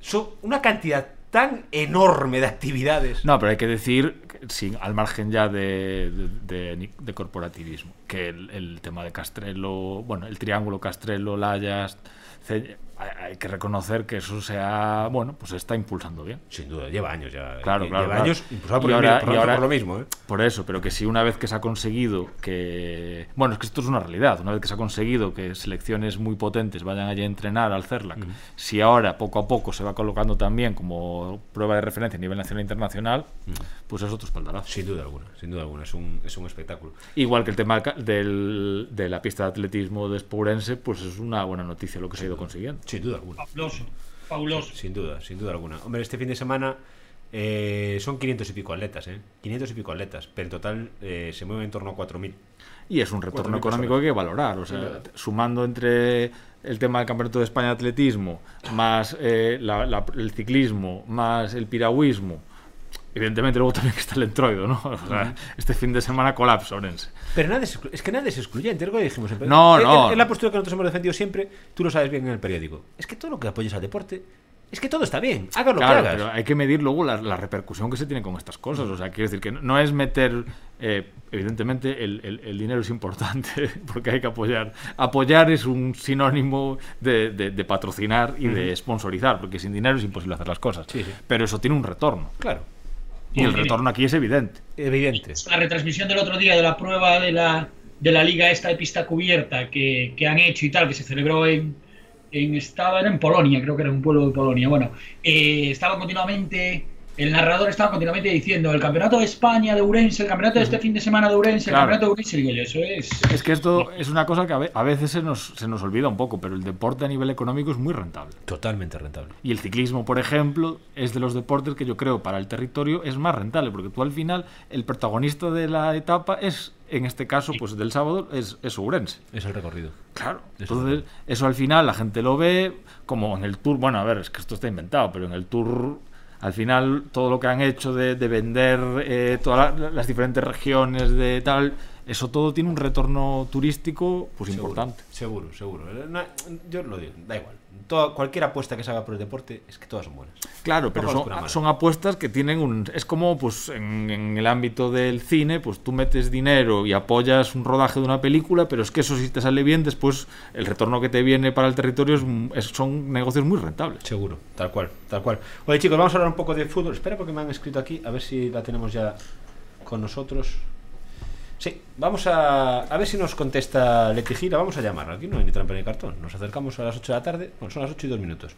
son una cantidad tan enorme de actividades. No, pero hay que decir, sin, al margen ya de, de, de- de corporativismo, que el, el tema de Castrelo, bueno, el triángulo Castrelo, Layas, hay, que reconocer que eso se ha, bueno, pues se está impulsando bien. Sin duda, lleva años ya. Claro, Lle- claro, Lleva claro. años impulsado por, Y ahora- por- y ahora- por lo mismo, ¿eh? Por eso, pero que si una vez que se ha conseguido que... Bueno, es que esto es una realidad. Una vez que se ha conseguido que selecciones muy potentes vayan allí a entrenar al CERLAC, si ahora poco a poco se va colocando también como prueba de referencia a nivel nacional e internacional, pues es otro espaldarazo. Sin duda alguna, sin duda alguna. Es un, es un espectáculo. Igual que el tema del, de la pista de atletismo de Spourense, pues es una buena noticia lo que se ha ido consiguiendo. Sin duda alguna. Fabuloso, fabuloso. Sin duda, sin duda alguna. Hombre, este fin de semana eh, son 500 y pico atletas, ¿eh? 500 y pico atletas, pero en total eh, se mueven en torno a 4.000. Y es un retorno 4.000 económico que hay que valorar. O sea, sumando entre el tema del Campeonato de España de Atletismo, más eh, la- la- el ciclismo, más el piragüismo, evidentemente luego también está el entroido, ¿no? [laughs] O sea, este fin de semana colapsa Orense. Pero nada es, es que nada es excluyente, es lo que dijimos siempre. No, no. Es, es la postura que nosotros hemos defendido siempre, tú lo sabes bien en el periódico. Es que todo lo que apoyes al deporte, es que todo está bien, hagas lo Claro, que hagas. pero hay que medir luego la, la repercusión que se tiene con estas cosas. O sea, quiero decir que no, no es meter. eh, evidentemente, el, el- el dinero es importante [laughs] porque hay que apoyar. Apoyar es un sinónimo de, de- de patrocinar y de sponsorizar, porque sin dinero es imposible hacer las cosas. Sí, sí. Pero eso tiene un retorno. Claro, Y el retorno aquí es evidente. evidente. La retransmisión del otro día de la prueba de la, de la liga esta de pista cubierta que, que han hecho y tal, que se celebró en, en estaba era en Polonia, creo que era un pueblo de Polonia. Bueno, eh, estaba continuamente, el narrador estaba continuamente diciendo el campeonato de España de Urense, el campeonato de este fin de semana de Urense, Claro. el campeonato de Urense, digo yo, eso es. Es que esto es una cosa que a ve- a veces se nos, se nos olvida un poco, pero el deporte a nivel económico es muy rentable. Totalmente rentable. Y el ciclismo, por ejemplo, es de los deportes que yo creo para el territorio es más rentable, porque tú al final, el protagonista de la etapa es, en este caso, pues del sábado, es, es Ourense. Es el recorrido. Claro. Eso Entonces, eso al final la gente lo ve como en el tour. Bueno, a ver, es que esto está inventado, pero en el tour, al final, todo lo que han hecho de, de vender eh, todas la- las diferentes regiones de tal, eso todo tiene un retorno turístico, pues importante. Seguro, seguro. No, yo lo digo, da igual. Toda, cualquier apuesta que se haga por el deporte es que todas son buenas. Claro, pero son, son apuestas que tienen un... Es como pues en, en el ámbito del cine, pues tú metes dinero y apoyas un rodaje de una película, pero es que eso si te sale bien, después el retorno que te viene para el territorio es, es- son negocios muy rentables. Seguro, tal cual, tal cual. Oye chicos, vamos a hablar un poco de fútbol. Espera porque me han escrito aquí, a ver si la tenemos ya con nosotros. Sí, vamos a, a ver si nos contesta Leti Gira. Vamos a llamarla. Aquí no hay ni trampa ni cartón. Nos acercamos a las 8 de la tarde. Bueno, son las 8 y 2 minutos.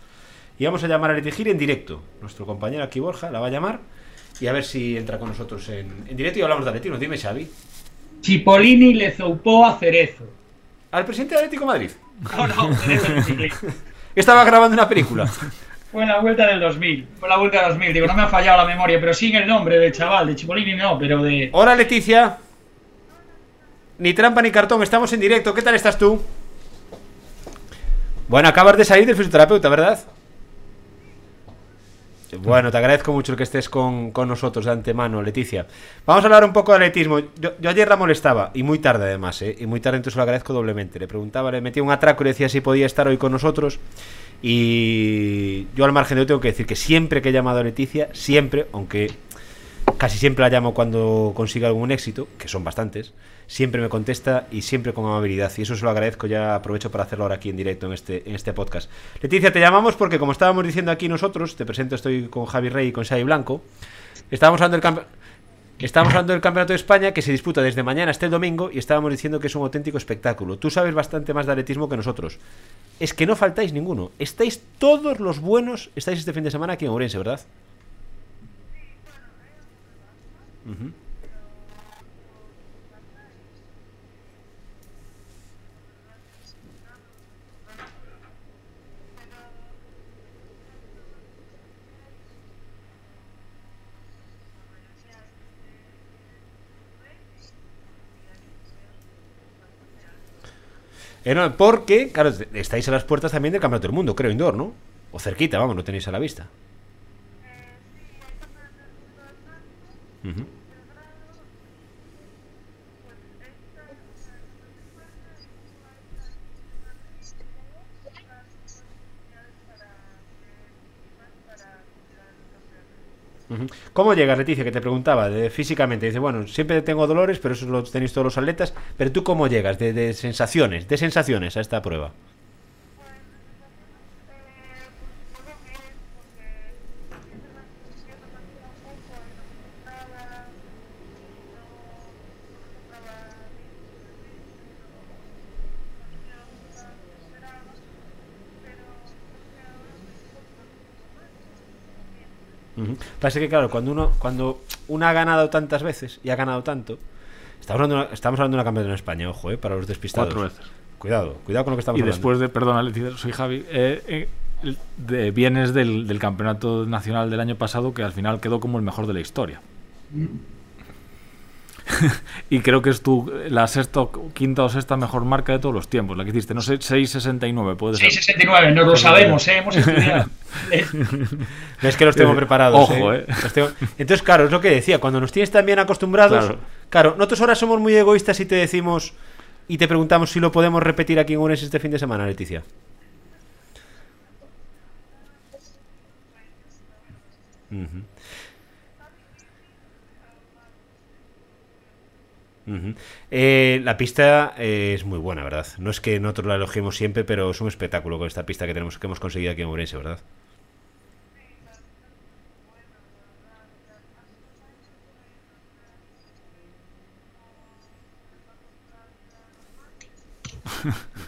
Y vamos a llamar a Leti Gira en directo. Nuestro compañero aquí, Borja, la va a llamar. Y a ver si entra con nosotros en, en directo y hablamos de Atlético. Dime, Xavi. Cipollini le zoupó a Cerezo. Al presidente de Atlético de Madrid. [laughs] No, no. Estaba grabando una película. Fue en la vuelta del 2000. Fue la vuelta del 2000. Digo, no me ha fallado la memoria, pero en el nombre del chaval, de Cipollini no, pero de. Hola Leticia. Ni trampa ni cartón, estamos en directo. ¿Qué tal estás tú? Bueno, acabas de salir del fisioterapeuta, ¿verdad? Bueno, te agradezco mucho el que estés con, con nosotros de antemano, Leticia. Vamos a hablar un poco de atletismo. Yo, ayer la molestaba, y muy tarde además, ¿eh? Y muy tarde, entonces lo agradezco doblemente. Le preguntaba, le metía un atraco y le decía si podía estar hoy con nosotros. Y yo al margen de ello tengo que decir que siempre que he llamado a Leticia, siempre, aunque casi siempre la llamo cuando consigue algún éxito, que son bastantes, siempre me contesta y siempre con amabilidad. Y eso se lo agradezco, ya aprovecho para hacerlo ahora aquí en directo en este, en este podcast. Leticia, te llamamos porque como estábamos diciendo aquí nosotros, te presento, estoy con Javi Rey y con Xavi Blanco, estábamos hablando del campeonato... Estamos hablando del Campeonato de España que se disputa desde mañana hasta el domingo y estábamos diciendo que es un auténtico espectáculo. Tú sabes bastante más de atletismo que nosotros. Es que no faltáis ninguno. Estáis todos los buenos, estáis este fin de semana aquí en Ourense, ¿verdad? Eh, no, porque, claro, estáis a las puertas también del Campeonato del Mundo, creo, indoor, ¿no? O cerquita, vamos, lo tenéis a la vista. Ujú. ¿Cómo llegas, Leticia? Que te preguntaba de, físicamente. Dice, bueno, siempre tengo dolores, pero eso lo tenéis todos los atletas. Pero tú, ¿cómo llegas? De, de sensaciones, de sensaciones a esta prueba. Pasa que, claro, cuando uno cuando uno ha ganado tantas veces y ha ganado tanto, estamos hablando, de una- estamos hablando de una campeona en España, ojo, eh, para los despistados. Cuatro veces. Cuidado, cuidado con lo que estamos Y hablando. después de, perdona, Leticia, soy Javi, eh, eh, de, vienes del, del campeonato nacional del año pasado que al final quedó como el mejor de la historia. [laughs] y creo que es tu la sexta, o quinta o sexta mejor marca de todos los tiempos, la que hiciste, no sé, 6.69 puede ser. 669, nos lo sabemos, ¿eh? hemos estudiado. [laughs] Es que los tengo preparados. Ojo, ¿eh? ¿eh? Los tengo- Entonces, claro, es lo que decía. Cuando nos tienes tan bien acostumbrados. Claro. Claro. nosotros ahora somos muy egoístas y te decimos. Y te preguntamos si lo podemos repetir aquí en Unes este fin de semana, Leticia. Eh, la pista eh, es muy buena, ¿verdad? No es que nosotros la elogiemos siempre, pero es un espectáculo con esta pista que tenemos que hemos conseguido aquí en Ourense, ¿verdad? [laughs]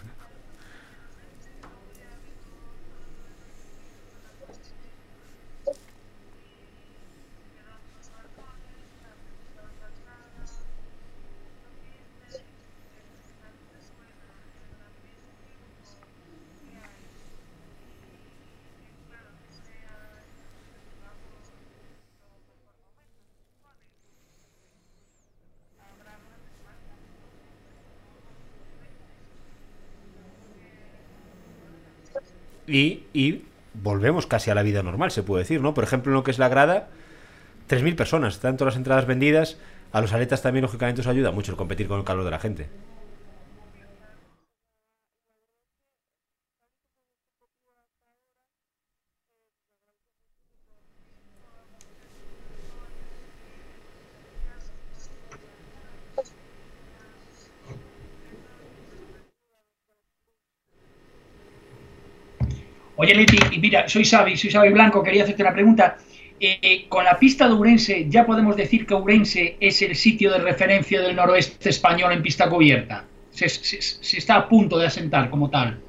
Y, y volvemos casi a la vida normal, se puede decir, ¿no? Por ejemplo, en lo que es la grada, 3.000 personas, están todas las entradas vendidas. A los aletas también, lógicamente, os ayuda mucho el competir con el calor de la gente. Oye, Leti, y mira, soy Xavi, soy Xavi Blanco, quería hacerte una pregunta. Eh, eh, con la pista de Ourense, ¿ya podemos decir que Ourense es el sitio de referencia del noroeste español en pista cubierta? Se está a punto de asentar como tal.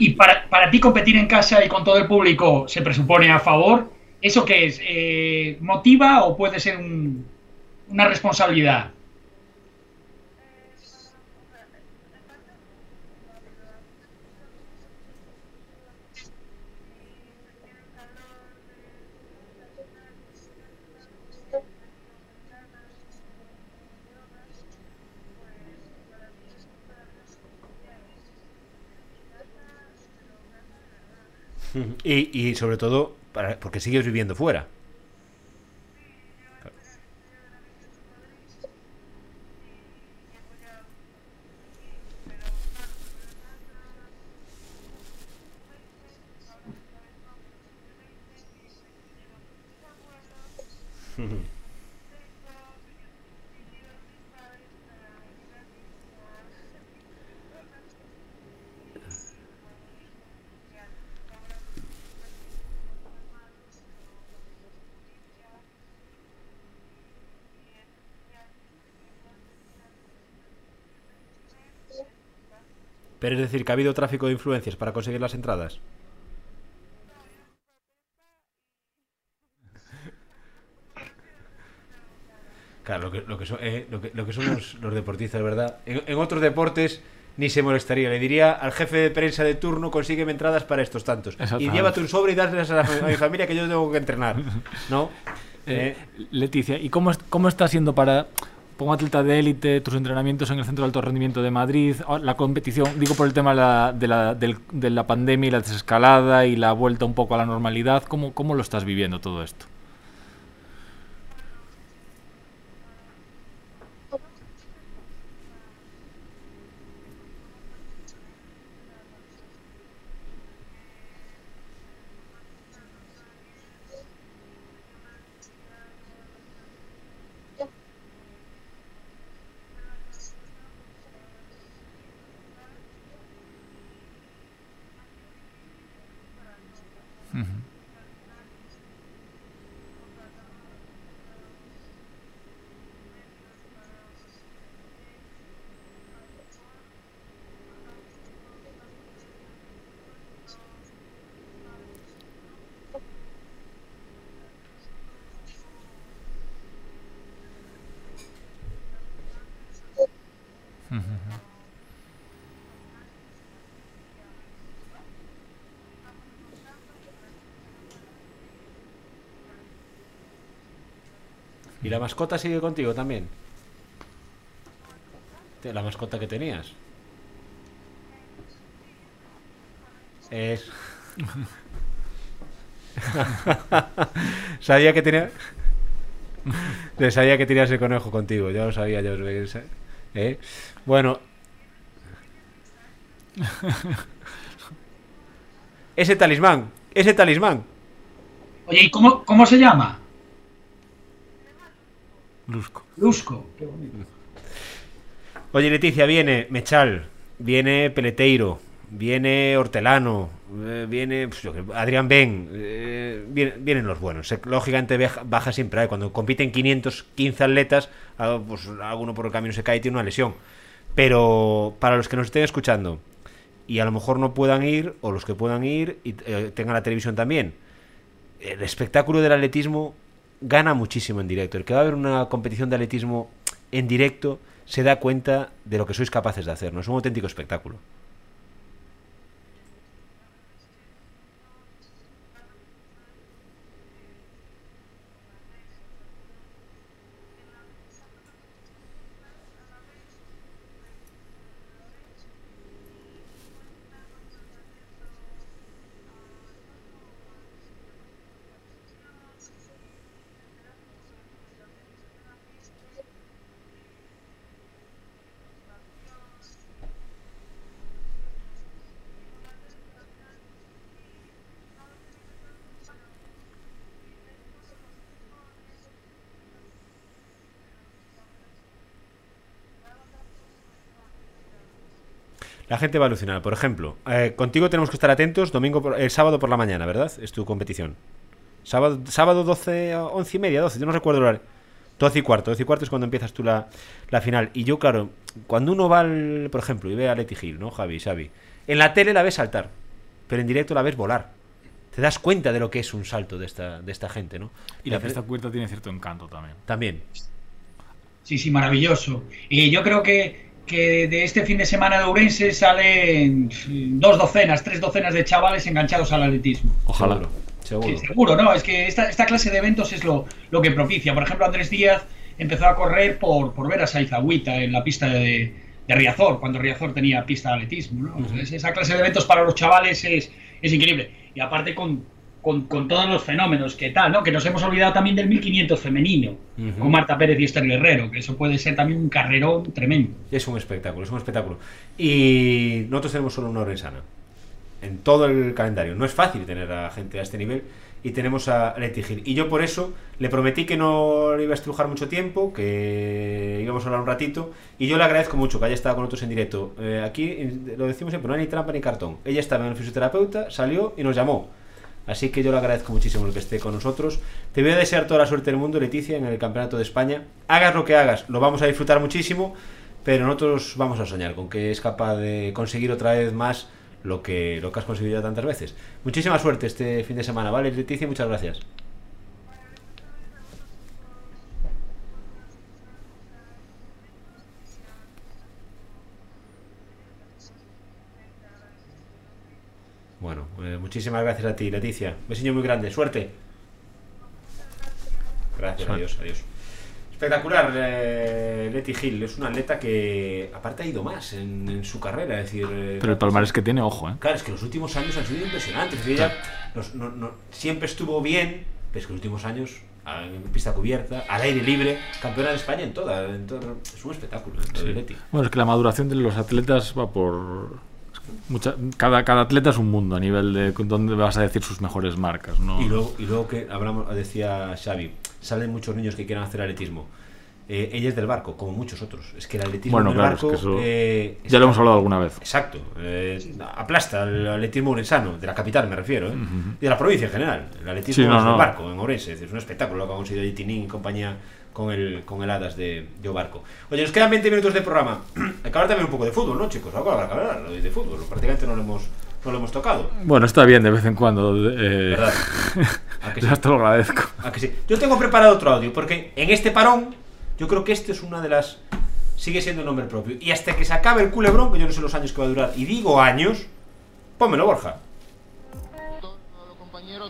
Y para, ti competir en casa y con todo el público se presupone a favor, ¿eso qué es? Eh, ¿Motiva o puede ser un- una responsabilidad? Y, y sobre todo, para- porque sigues viviendo fuera. Pero es decir, que ha habido tráfico de influencias para conseguir las entradas. Claro, lo que, lo que son, eh, lo que, lo que son los, los deportistas, ¿verdad? En, en otros deportes ni se molestaría. Le diría al jefe de prensa de turno, consígueme entradas para estos tantos. Y llévate un sobre y dáslas a, mi familia que yo tengo que entrenar. ¿No? [laughs] Eh, Eh, Leticia, ¿y cómo, cómo está siendo para como atleta de élite tus entrenamientos en el Centro de Alto Rendimiento de Madrid, la competición, digo por el tema de la, de la, de la pandemia y la desescalada y la vuelta un poco a la normalidad, ¿cómo, cómo lo estás viviendo todo esto? ¿Y la mascota sigue contigo también? La mascota que tenías. Es. [laughs] sabía que tenía. [laughs] sabía que tenías el conejo contigo. Ya lo sabía, ya lo sabía. ¿Eh? Bueno. [laughs] ese talismán. Ese talismán. Oye, ¿y cómo, cómo se llama? Lusco. Lusco. Qué bonito. Oye, Leticia, viene Mechal, viene Peleteiro, viene Hortelano, eh, viene pues, yo, Adrián Ben, eh, vienen, vienen, los buenos. Lógicamente baja siempre hay. Cuando compiten 515 atletas, pues alguno por el camino se cae y tiene una lesión. Pero para los que nos estén escuchando y a lo mejor no puedan ir, o los que puedan ir y eh, tengan la televisión también, el espectáculo del atletismo gana muchísimo en directo. El que va a haber una competición de atletismo en directo se da cuenta de lo que sois capaces de hacer. ¿no? Es un auténtico espectáculo. La gente va a alucinar. Por ejemplo, eh, contigo tenemos que estar atentos domingo el sábado por la mañana, ¿verdad? Es tu competición. Sábado, sábado 12, 11 y media, 12, yo no recuerdo el horario. 12 y cuarto, 12 y cuarto es cuando empiezas tú la, la final. Y yo, claro, cuando uno va, al, por ejemplo, y ve a Leti Gil, ¿no? Javi, Xavi. En la tele la ves saltar, pero en directo la ves volar. Te das cuenta de lo que es un salto de esta, de esta gente, ¿no? Y la fiesta cubierta tiene cierto encanto también. También. Sí, sí, maravilloso. Y yo creo que que de este fin de semana de Ourense salen dos docenas, tres docenas de chavales enganchados al atletismo. Ojalá. Seguro. Sí, seguro, ¿no? Es que esta, esta, clase de eventos es lo, lo, que propicia. Por ejemplo, Andrés Díaz empezó a correr por, por ver a Saizagüita en la pista de, de, Riazor, cuando Riazor tenía pista de atletismo. ¿no? Uh -huh. esa clase de eventos para los chavales es, es increíble. Y aparte con, con, con, todos los fenómenos que tal, ¿no? Que nos hemos olvidado también del 1500 femenino, uh -huh. con Marta Pérez y Esther Guerrero, que eso puede ser también un carrerón tremendo. Es un espectáculo, es un espectáculo. Y nosotros tenemos solo una Orensana en todo el calendario. No es fácil tener a gente a este nivel y tenemos a Leti Gil. Y yo por eso le prometí que no le iba a estrujar mucho tiempo, que íbamos a hablar un ratito. Y yo le agradezco mucho que haya estado con nosotros en directo. Eh, aquí lo decimos siempre, no hay ni trampa ni cartón. Ella estaba en el fisioterapeuta, salió y nos llamó. Así que yo le agradezco muchísimo el que esté con nosotros. Te voy a desear toda la suerte del mundo, Leticia, en el Campeonato de España. Hagas lo que hagas, lo vamos a disfrutar muchísimo, pero nosotros vamos a soñar con que es capaz de conseguir otra vez más lo que, lo que has conseguido ya tantas veces. Muchísima suerte este fin de semana, ¿vale, Leticia? Muchas gracias. Bueno, eh, muchísimas gracias a ti, Leticia. Un besillo muy grande. Suerte. Gracias, Suerte. adiós, adiós. Espectacular, eh, Leti Gil. Es una atleta que, aparte, ha ido más en, en su carrera. Es decir, eh, Pero el palmarés que tiene, ojo, ¿eh? Claro, es que los últimos años han sido impresionantes. Es decir, ella los, no, no, siempre estuvo bien, pero es que los últimos años, en pista cubierta, al aire libre, campeona de España en toda. En todo, es un espectáculo, ¿eh? Leti. Bueno, es que la maduración de los atletas va por Mucha, cada, cada atleta es un mundo a nivel de dónde vas a decir sus mejores marcas. ¿no? Y, luego, y luego que hablamos, decía Xavi, salen muchos niños que quieran hacer atletismo. Eh, ella es del barco, como muchos otros. Es que el atletismo bueno, del claro, barco. Es que eso, eh, ya lo hemos hablado alguna vez. Exacto. Eh, aplasta el atletismo urensano, de la capital me refiero, uh -huh. y de la provincia en general. El atletismo sí, no, es del no. barco, en Orense. Es un espectáculo lo que ha conseguido Tinin y compañía con el, con el Hadas de Yo Barco. Oye, nos quedan 20 minutos de programa. [clears throat] Hay que hablar también un poco de fútbol, ¿no, chicos? Algo habrá que hablar de fútbol. Prácticamente no lo hemos, no lo hemos tocado. Bueno, está bien de vez en cuando. Eh... ¿Verdad? [laughs] ¿A que sí? Hasta lo agradezco. ¿A que sí? Yo tengo preparado otro audio, porque en este parón, yo creo que este es una de las sigue siendo nombre propio. Y hasta que se acabe el culebrón, que yo no sé los años que va a durar, y digo años, pónmelo, Borja.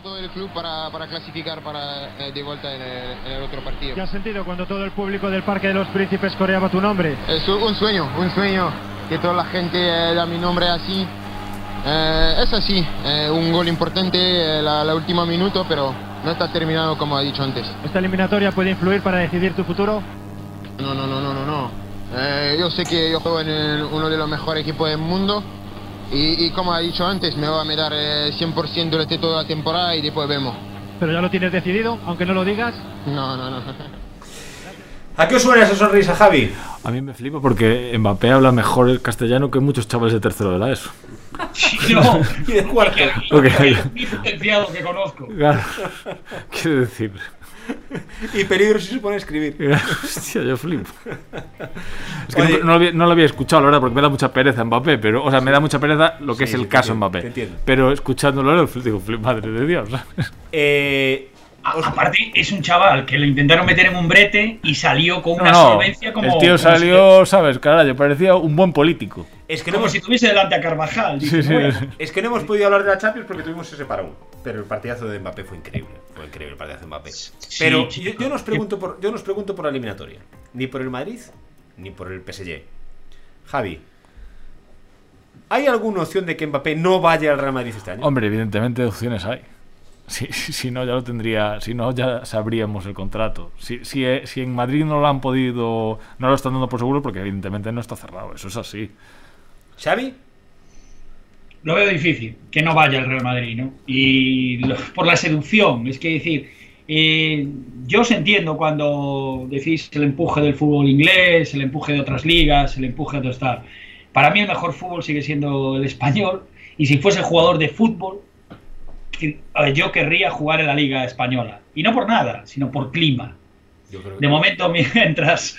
Todo el club para, para clasificar para eh, de vuelta en el, en el otro partido. ¿Qué has sentido cuando todo el público del Parque de los Príncipes coreaba tu nombre? Es un sueño, un sueño que toda la gente eh, da mi nombre así. Eh, es así, eh, un gol importante eh, la, la última minuto, pero no está terminado como ha dicho antes. ¿Esta eliminatoria puede influir para decidir tu futuro? No, no, no, no, no, no. Eh, yo sé que yo juego en el- uno de los mejores equipos del mundo y, y como ha dicho antes, me va a dar eh, 100% durante toda la temporada y después vemos. ¿Pero ya lo tienes decidido, aunque no lo digas? No, no, no. [laughs] ¿A qué os suena esa sonrisa, Javi? A mí me flipa porque Mbappé habla mejor el castellano que muchos chavales de tercero de la ESO. [laughs] No, [laughs] Y de cuarto. Ok. el mi potenciado que conozco. Claro. Quiero decir. [laughs] Y peligro si se pone a escribir. [laughs] Hostia, yo flipo. [laughs] Es que Oye. no, lo había, no lo había escuchado, la verdad, porque me da mucha pereza Mbappé, pero, o sea, me da mucha pereza lo que Sí, es el caso entiendo, Mbappé. Pero escuchándolo, digo, flip, madre de Dios. Eh, A- Aparte, es un chaval que lo intentaron meter en un brete y salió con No, una no, solvencia como. el tío como salió, ¿sabes? Carajo, parecía un buen político. es, Si, que no como hemos, si tuviese delante a Carvajal. Sí, Dices, sí. bueno, es que no hemos podido hablar de la Champions porque tuvimos ese parón. Pero el partidazo de Mbappé fue increíble. Fue increíble el partidazo de Mbappé. Pero yo, yo no os pregunto por, yo no os pregunto por la eliminatoria. Ni por el Madrid, ni por el PSG. Javi, ¿hay alguna opción de que Mbappé no vaya al Real Madrid este año? Hombre, evidentemente opciones hay. Si, [laughs] si, no, ya lo tendría. Si no, ya sabríamos el contrato. Si, si, eh, si en Madrid no lo han podido. No lo están dando por seguro, porque evidentemente no está cerrado. Eso es así. ¿Xavi? lo veo difícil que no vaya al Real Madrid, ¿no? Y lo- por la seducción, es que decir, eh, yo os entiendo cuando decís el empuje del fútbol inglés, el empuje de otras ligas, el empuje de otros tal. Para mí el mejor fútbol sigue siendo el español y si fuese jugador de fútbol, que- yo querría jugar en la liga española. Y no por nada, sino por clima. Yo creo De momento, [laughs] mientras,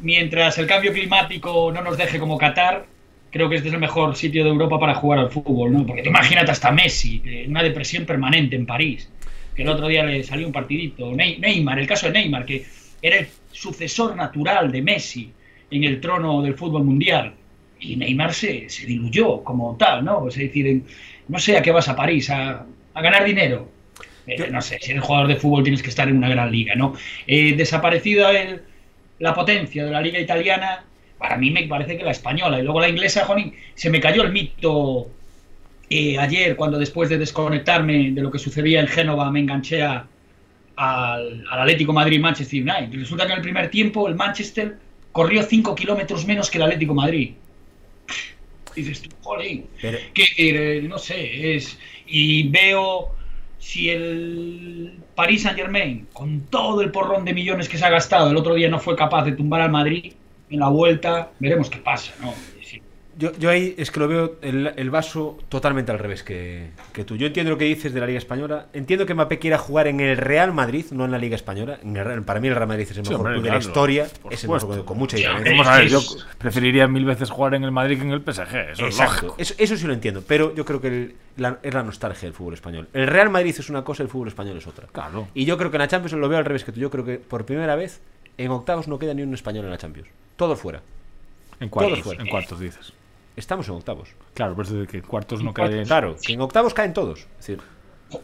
mientras el cambio climático no nos deje como Qatar, creo que este es el mejor sitio de Europa para jugar al fútbol, ¿no? Porque tú imagínate hasta Messi, que una depresión permanente en París, que el otro día le salió un partidito. Ney- Neymar, el caso de Neymar, que era el sucesor natural de Messi en el trono del fútbol mundial. Y Neymar se, se diluyó como tal, ¿no? Es decir, no sé a qué vas a París, a, a ganar dinero. Eh, no sé, si eres jugador de fútbol tienes que estar en una gran liga, ¿no? Eh, desaparecida el- la potencia de la liga italiana, para mí me parece que la española y luego la inglesa, Jonin, se me cayó el mito eh, ayer cuando después de desconectarme de lo que sucedía en Génova me enganché a- al, al Atlético Madrid-Manchester United. Resulta que en el primer tiempo el Manchester corrió 5 kilómetros menos que el Atlético Madrid. Dices tú, jolín. Pero- Que, eh, no sé, es. Y veo si el Paris Saint Germain, con todo el porrón de millones que se ha gastado, el otro día no fue capaz de tumbar al Madrid, en la vuelta veremos qué pasa, ¿no? Yo, yo ahí es que lo veo el, el vaso totalmente al revés que, que tú. Yo entiendo lo que dices de la Liga Española. Entiendo que Mbappé quiera jugar en el Real Madrid, no en la Liga Española. En el para mí el Real Madrid es el Sí, mejor hombre, club de la historia. Es el mejor club, con mucha diferencia. Vamos a ver, yo preferiría mil veces jugar en el Madrid que en el PSG. Eso es lógico. Eso, eso sí lo entiendo, pero yo creo que el- la- es la nostalgia del fútbol español. El Real Madrid es una cosa, el fútbol español es otra. Claro. Y yo creo que en la Champions lo veo al revés que tú. Yo creo que por primera vez en octavos no queda ni un español en la Champions. Todos fuera. En cuartos, Todos fuera. en cuartos dices. Estamos en octavos. Claro, eso de que en cuartos no En cae. cuartos. Claro, que en octavos caen todos. Es decir,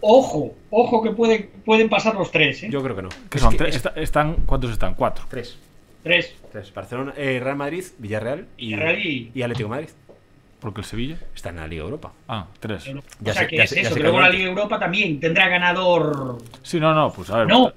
Ojo, ojo que pueden, pueden pasar los tres, ¿eh? yo creo que no. ¿Qué Es son? que Tres- es- está- están, ¿Cuántos están? Cuatro. Tres. Tres. Tres. Barcelona, eh, Real Madrid, Villarreal y, Villarreal y- y Atlético Madrid. Porque el Sevilla. Está en la Liga Europa. Ah, tres. Ya o sea se- que ya es se- eso, que luego la. Liga Europa también tendrá ganador. Sí, no, no, pues a ver. No.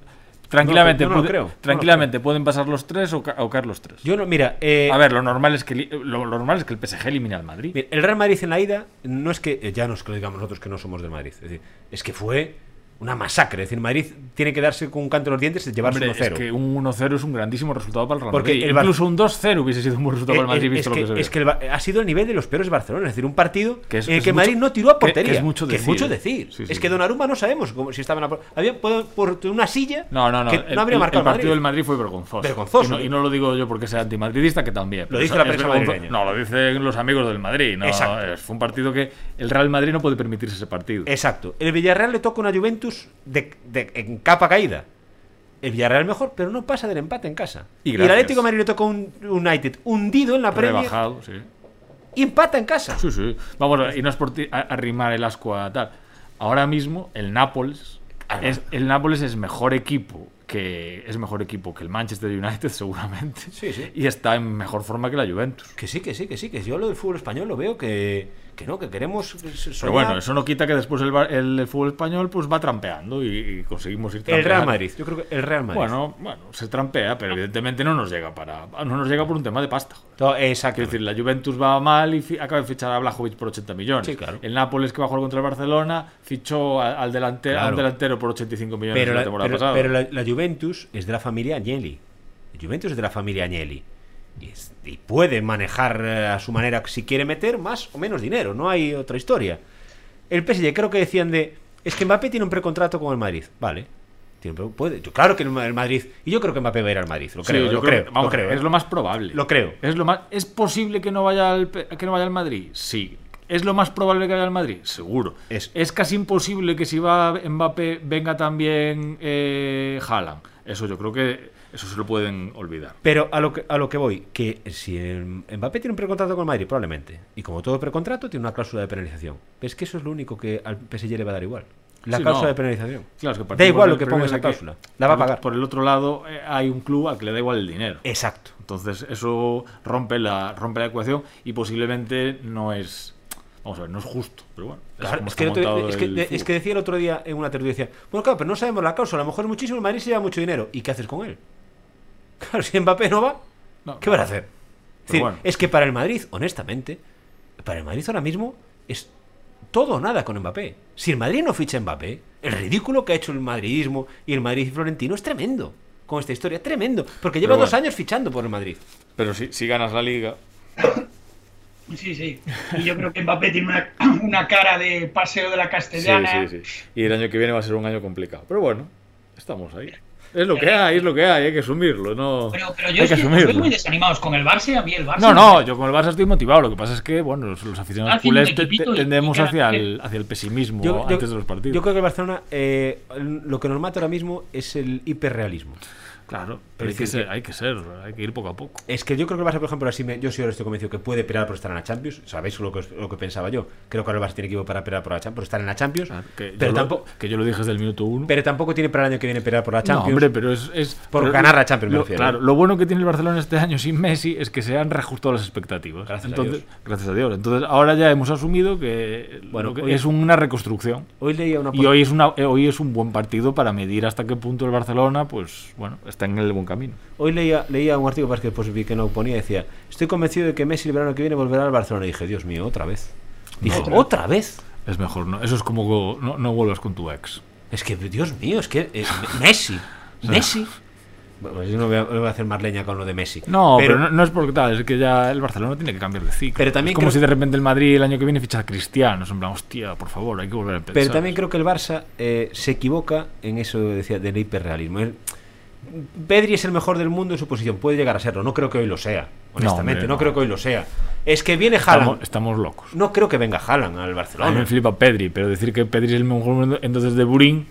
Tranquilamente, No, no lo puede- creo, tranquilamente pueden pasar los tres o, ca- o caer los tres. Yo no, mira, eh, A ver, lo normal es que lo, lo normal es que el PSG elimine al Madrid. mira, el Real Madrid en la ida no es que, eh, ya no es que lo digamos nosotros que no somos del Madrid, es decir, es que fue una masacre. Es decir, Madrid tiene que darse con un canto en los dientes y llevarse Hombre, 1-0. es que un 1-0 es un grandísimo resultado para el Real Porque Madrid. el Incluso un 2-0 hubiese sido un buen resultado Eh, para el Madrid, eh, visto es, lo que que, se ve. es que ha sido el nivel de los peores de Barcelona. Es decir, un partido Que es- en el es que Madrid mucho- no tiró a que- que portería. es mucho Que es decir. mucho decir. Sí, sí, es que Donnarumma no sabemos cómo, si estaba en la. Había por, por una silla. No, no, no. que el, no habría el- marcado el partido Madrid. del Madrid fue vergonzoso. Vergonzoso. Y no, y no lo digo yo porque sea antimadridista, que también. pero dice es- la es prensa. No, lo dicen los amigos del Madrid. No, Exacto. es- fue un partido que el Real Madrid no puede permitirse ese partido. Exacto. El Villarreal le toca una Juventus de, de- en capa caída. el Villarreal mejor, pero no pasa del empate en casa. Y Y, el. Atlético de Madrid le toca un United hundido en la Premier Rebajado, sí. y empata en casa. Sí, sí. Vamos, y no es por arrimar el asco a tal. Ahora mismo, el Nápoles. Es, el Nápoles es mejor equipo que es mejor equipo que el Manchester United [laughs] seguramente Sí, sí. y está en mejor forma que la Juventus Que sí, que sí, que sí, que yo lo del fútbol español lo veo que, que no, que queremos pero bueno eso no quita que después el, el- el fútbol español pues va trampeando y, y conseguimos ir El trampeando. Real Madrid, yo creo que el Real Madrid. bueno bueno se trampea pero evidentemente no nos llega para no nos llega por un tema de pasta To- exacto. Quiero decir, la Juventus va mal y acaba de fichar a Blajovic por 80 millones. Sí, claro. El Nápoles, que va a jugar contra el Barcelona, fichó al, delantero, Claro. al delantero por 85 millones pero la la, temporada pero- pasada. pero la- la Juventus es de la familia Agnelli. La Juventus es de la familia Agnelli. Y, es- puede manejar eh, a su manera si quiere meter más o menos dinero. No hay otra historia. El PSG creo que decían de... Es que Mbappé tiene un precontrato con el Madrid. Vale. Puede, yo, claro que el Ma- el Madrid... Y yo creo que Mbappé va a ir al Madrid. Lo Sí, creo, yo lo creo, creo. vamos, lo creo, es ¿eh? lo más probable. Lo creo. Es lo más ¿Es posible que no vaya al que no vaya al Madrid? Sí. ¿Es lo más probable que vaya al Madrid? Seguro. Es- casi imposible que si va Mbappé venga también eh, Haaland. Eso yo creo que eso se lo pueden olvidar. Pero a lo que, a lo que voy, que si el Mbappé tiene un precontrato con Madrid, probablemente. Y como todo precontrato, tiene una cláusula de penalización. Es que eso es lo único que al PSG le va a dar igual. La Sí, cláusula no. de penalización. Claro, es que da igual lo que ponga esa cláusula. La va a pagar. Por el otro lado, eh, hay un club al que le da igual el dinero. Exacto. Entonces eso rompe la, rompe la ecuación y posiblemente no es... Vamos a ver, no es justo, pero bueno. es Claro, que otro- es que- el de- es fútbol. que decía el otro día en una tertulia, decía, bueno, claro, pero no sabemos la cláusula, a lo mejor es muchísimo, el Madrid se lleva mucho dinero. ¿Y qué haces con él? Claro, si Mbappé no va, No, ¿qué van a hacer? Es, decir, bueno. es que para el Madrid, honestamente, para el Madrid ahora mismo es todo o nada con Mbappé. Si el Madrid no ficha a Mbappé, el ridículo que ha hecho el madridismo y el Madrid Florentino es tremendo. Con esta historia, tremendo. Porque lleva dos años fichando por el Madrid. Pero si, si ganas la liga... Sí, sí. Y yo creo que Mbappé tiene una, [coughs] una cara de paseo de la Sí, castellana. sí, sí. Y el año que viene va a ser un año complicado. Pero bueno, estamos ahí. Es lo que hay, es lo que hay, hay que asumirlo. No... Pero, pero yo hay es que os veo asumirlo. muy desanimados con el Barça. A mí el Barça. No, no, yo con el Barça estoy motivado. Lo que pasa es que, bueno, los, los aficionados culés tendemos y- hacia el, hacia el pesimismo Yo, yo- antes de los partidos. yo creo que el Barcelona eh, lo que nos mata ahora mismo es el hiperrealismo. Claro, pero hay que, ser, hay que ser, hay que ir poco a poco. Es que yo creo que el Barça, por ejemplo, así me- yo sí ahora estoy convencido que puede pelear por estar en la Champions. Sabéis lo que, lo que pensaba yo. Creo que ahora el Barça tiene equipo para pelear por la Champions, por estar en la Champions. Que pero, yo tampoco, lo, que yo lo dije desde el minuto uno. pero tampoco tiene para el año que viene pelear por la no, Champions. hombre, pero es. es- Por pero ganar la Champions, me lo- refiero. Claro, lo bueno que tiene el Barcelona este año sin Messi es que se han reajustado las expectativas. Gracias a Dios. Gracias a Dios. Entonces, ahora ya hemos asumido que, Bueno, hoy- es una reconstrucción. Hoy leía una Y hoy es, una, eh, hoy es un buen partido para medir hasta qué punto el Barcelona, pues bueno, está en el buen camino. Hoy leía, leía un artículo que después vi que no ponía decía, estoy convencido de que Messi el verano que viene volverá al Barcelona. Y dije, Dios mío, otra vez. Dije, No. ¿otra vez? Es mejor, ¿no? Eso es como no, no vuelvas con tu ex. Es que, Dios mío, es que eh, Messi, [laughs] Messi. Bueno, yo no voy, a, no voy a hacer más leña con lo de Messi. No, pero, no, no es porque tal, es que ya el Barcelona tiene que cambiar de ciclo. Pero también es como creo- si de repente el Madrid el año que viene ficha a Cristiano. En plan, hostia, por favor, hay que volver a empezar. Pero también creo que el Barça eh, se equivoca en eso decía, del hiperrealismo. El- Pedri es el mejor del mundo en su posición, puede llegar a serlo. No creo que hoy lo sea, honestamente. hombre, No, no. creo que hoy lo sea. Es que viene Haaland. estamos, estamos locos. No creo que venga Haaland al A mí Barcelona. me flipa Pedri, pero decir que Pedri es el mejor entonces de Burín,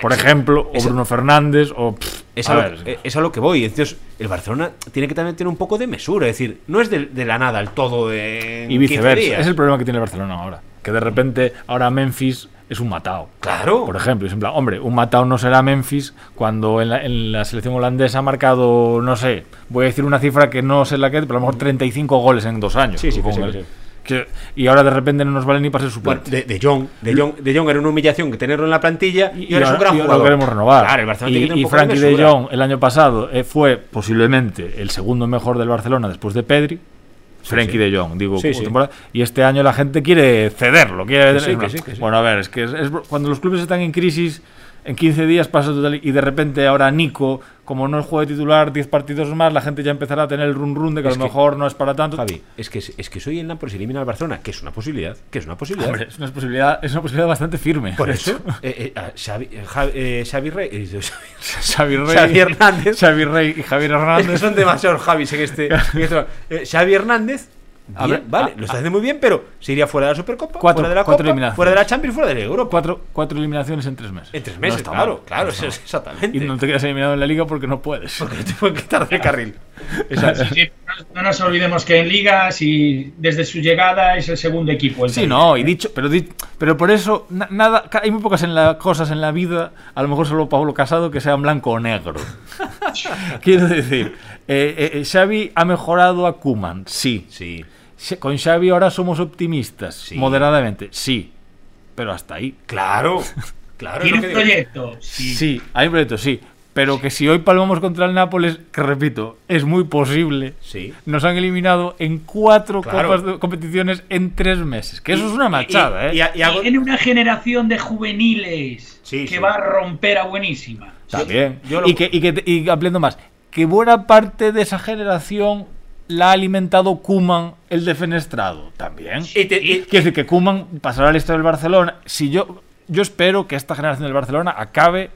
por ejemplo, o Bruno Fernández, o. pff, Es a lo, es a lo que voy. Entonces, el Barcelona tiene que también tener un poco de mesura. Es decir, no es de, de la nada al todo en y 15 viceversa. Es el problema que tiene el Barcelona ahora. Que de repente ahora Memphis es un matado. Claro. Por ejemplo, es en plan, hombre, un matado no será Memphis cuando en la, en la selección holandesa ha marcado, no sé, voy a decir una cifra que no sé la que, pero a lo mejor 35 goles en dos años. Sí, sí, que Con sí, el- que sí. que- y ahora de repente no nos vale ni para ser Bueno, suplente. de, de Jong, de Jong, de Jong era una humillación que tenerlo en la plantilla y, ahora es un gran jugador. lo queremos renovar. Claro, el Barcelona y y de Frankie de. Jong el año pasado eh, fue posiblemente el segundo mejor del Barcelona después de Pedri. Frankie sí. de Jong, digo, Sí, y este año la gente quiere cederlo. Quiere. Bueno, a ver, es que es- es- cuando los clubes están en crisis, en 15 días pasa total y de repente ahora Nico, como no juega de titular 10 partidos más, la gente ya empezará a tener el run run de que Es a lo que- mejor no es para tanto. Javi, es que, es que soy el Napoli se elimina al Barcelona, que es una posibilidad, que es una posibilidad. Hombre, es una posibilidad, es una posibilidad bastante firme. Por eso, eh, eh, Xavi, eh, Javi, eh, Xavi Rey, eh, [laughs] Xavi Rey, Xavi Hernández. Xavi Rey y Javier es que Hernández. son demasiados Javis en este. en este- eh, Xavi Hernández Bien, vale, a- lo está haciendo muy bien, pero se iría fuera de la Supercopa, Cuatro- fuera de la cuatro Copa, eliminaciones. fuera de la Champions, fuera de la Europa. Cuatro, cuatro eliminaciones en tres meses. En tres No meses, está claro, mal, claro, no está eso es mal. exactamente. Y no te quedas eliminado en la liga porque no puedes. Porque te pueden quitar del [laughs] carril. Exacto. Sí, no- no nos olvidemos que en Liga, si desde su llegada es el segundo equipo. el Sí, no, y dicho, pero, pero por eso, na- nada, hay muy pocas en la, cosas en la vida, a lo mejor solo Pablo Casado, que sean blanco o negro. [laughs] Quiero decir, eh, eh, eh, Xavi ha mejorado a Kuman, sí. Sí, Con Xavi ahora somos optimistas, Sí. moderadamente, sí. Pero hasta ahí. claro. [laughs] Claro, Tiene un digo. proyecto. Sí. Sí, hay un proyecto, sí. Pero que si hoy palmamos contra el Nápoles, que repito, es muy posible. Sí. Nos han eliminado en cuatro Claro. copas de competiciones en tres meses. Que eso Y- es una machada, y- ¿eh? y- y hago- Tiene una generación de juveniles Sí, que sí. va a romper a buenísima. También. yo lo- Y, que, y, que, y ampliando más, que buena parte de esa generación la ha alimentado Kuman, el defenestrado. También. Y te- y- Quiero decir que Kuman pasará a la historia del Barcelona. Si yo, yo espero que esta generación del Barcelona acabe.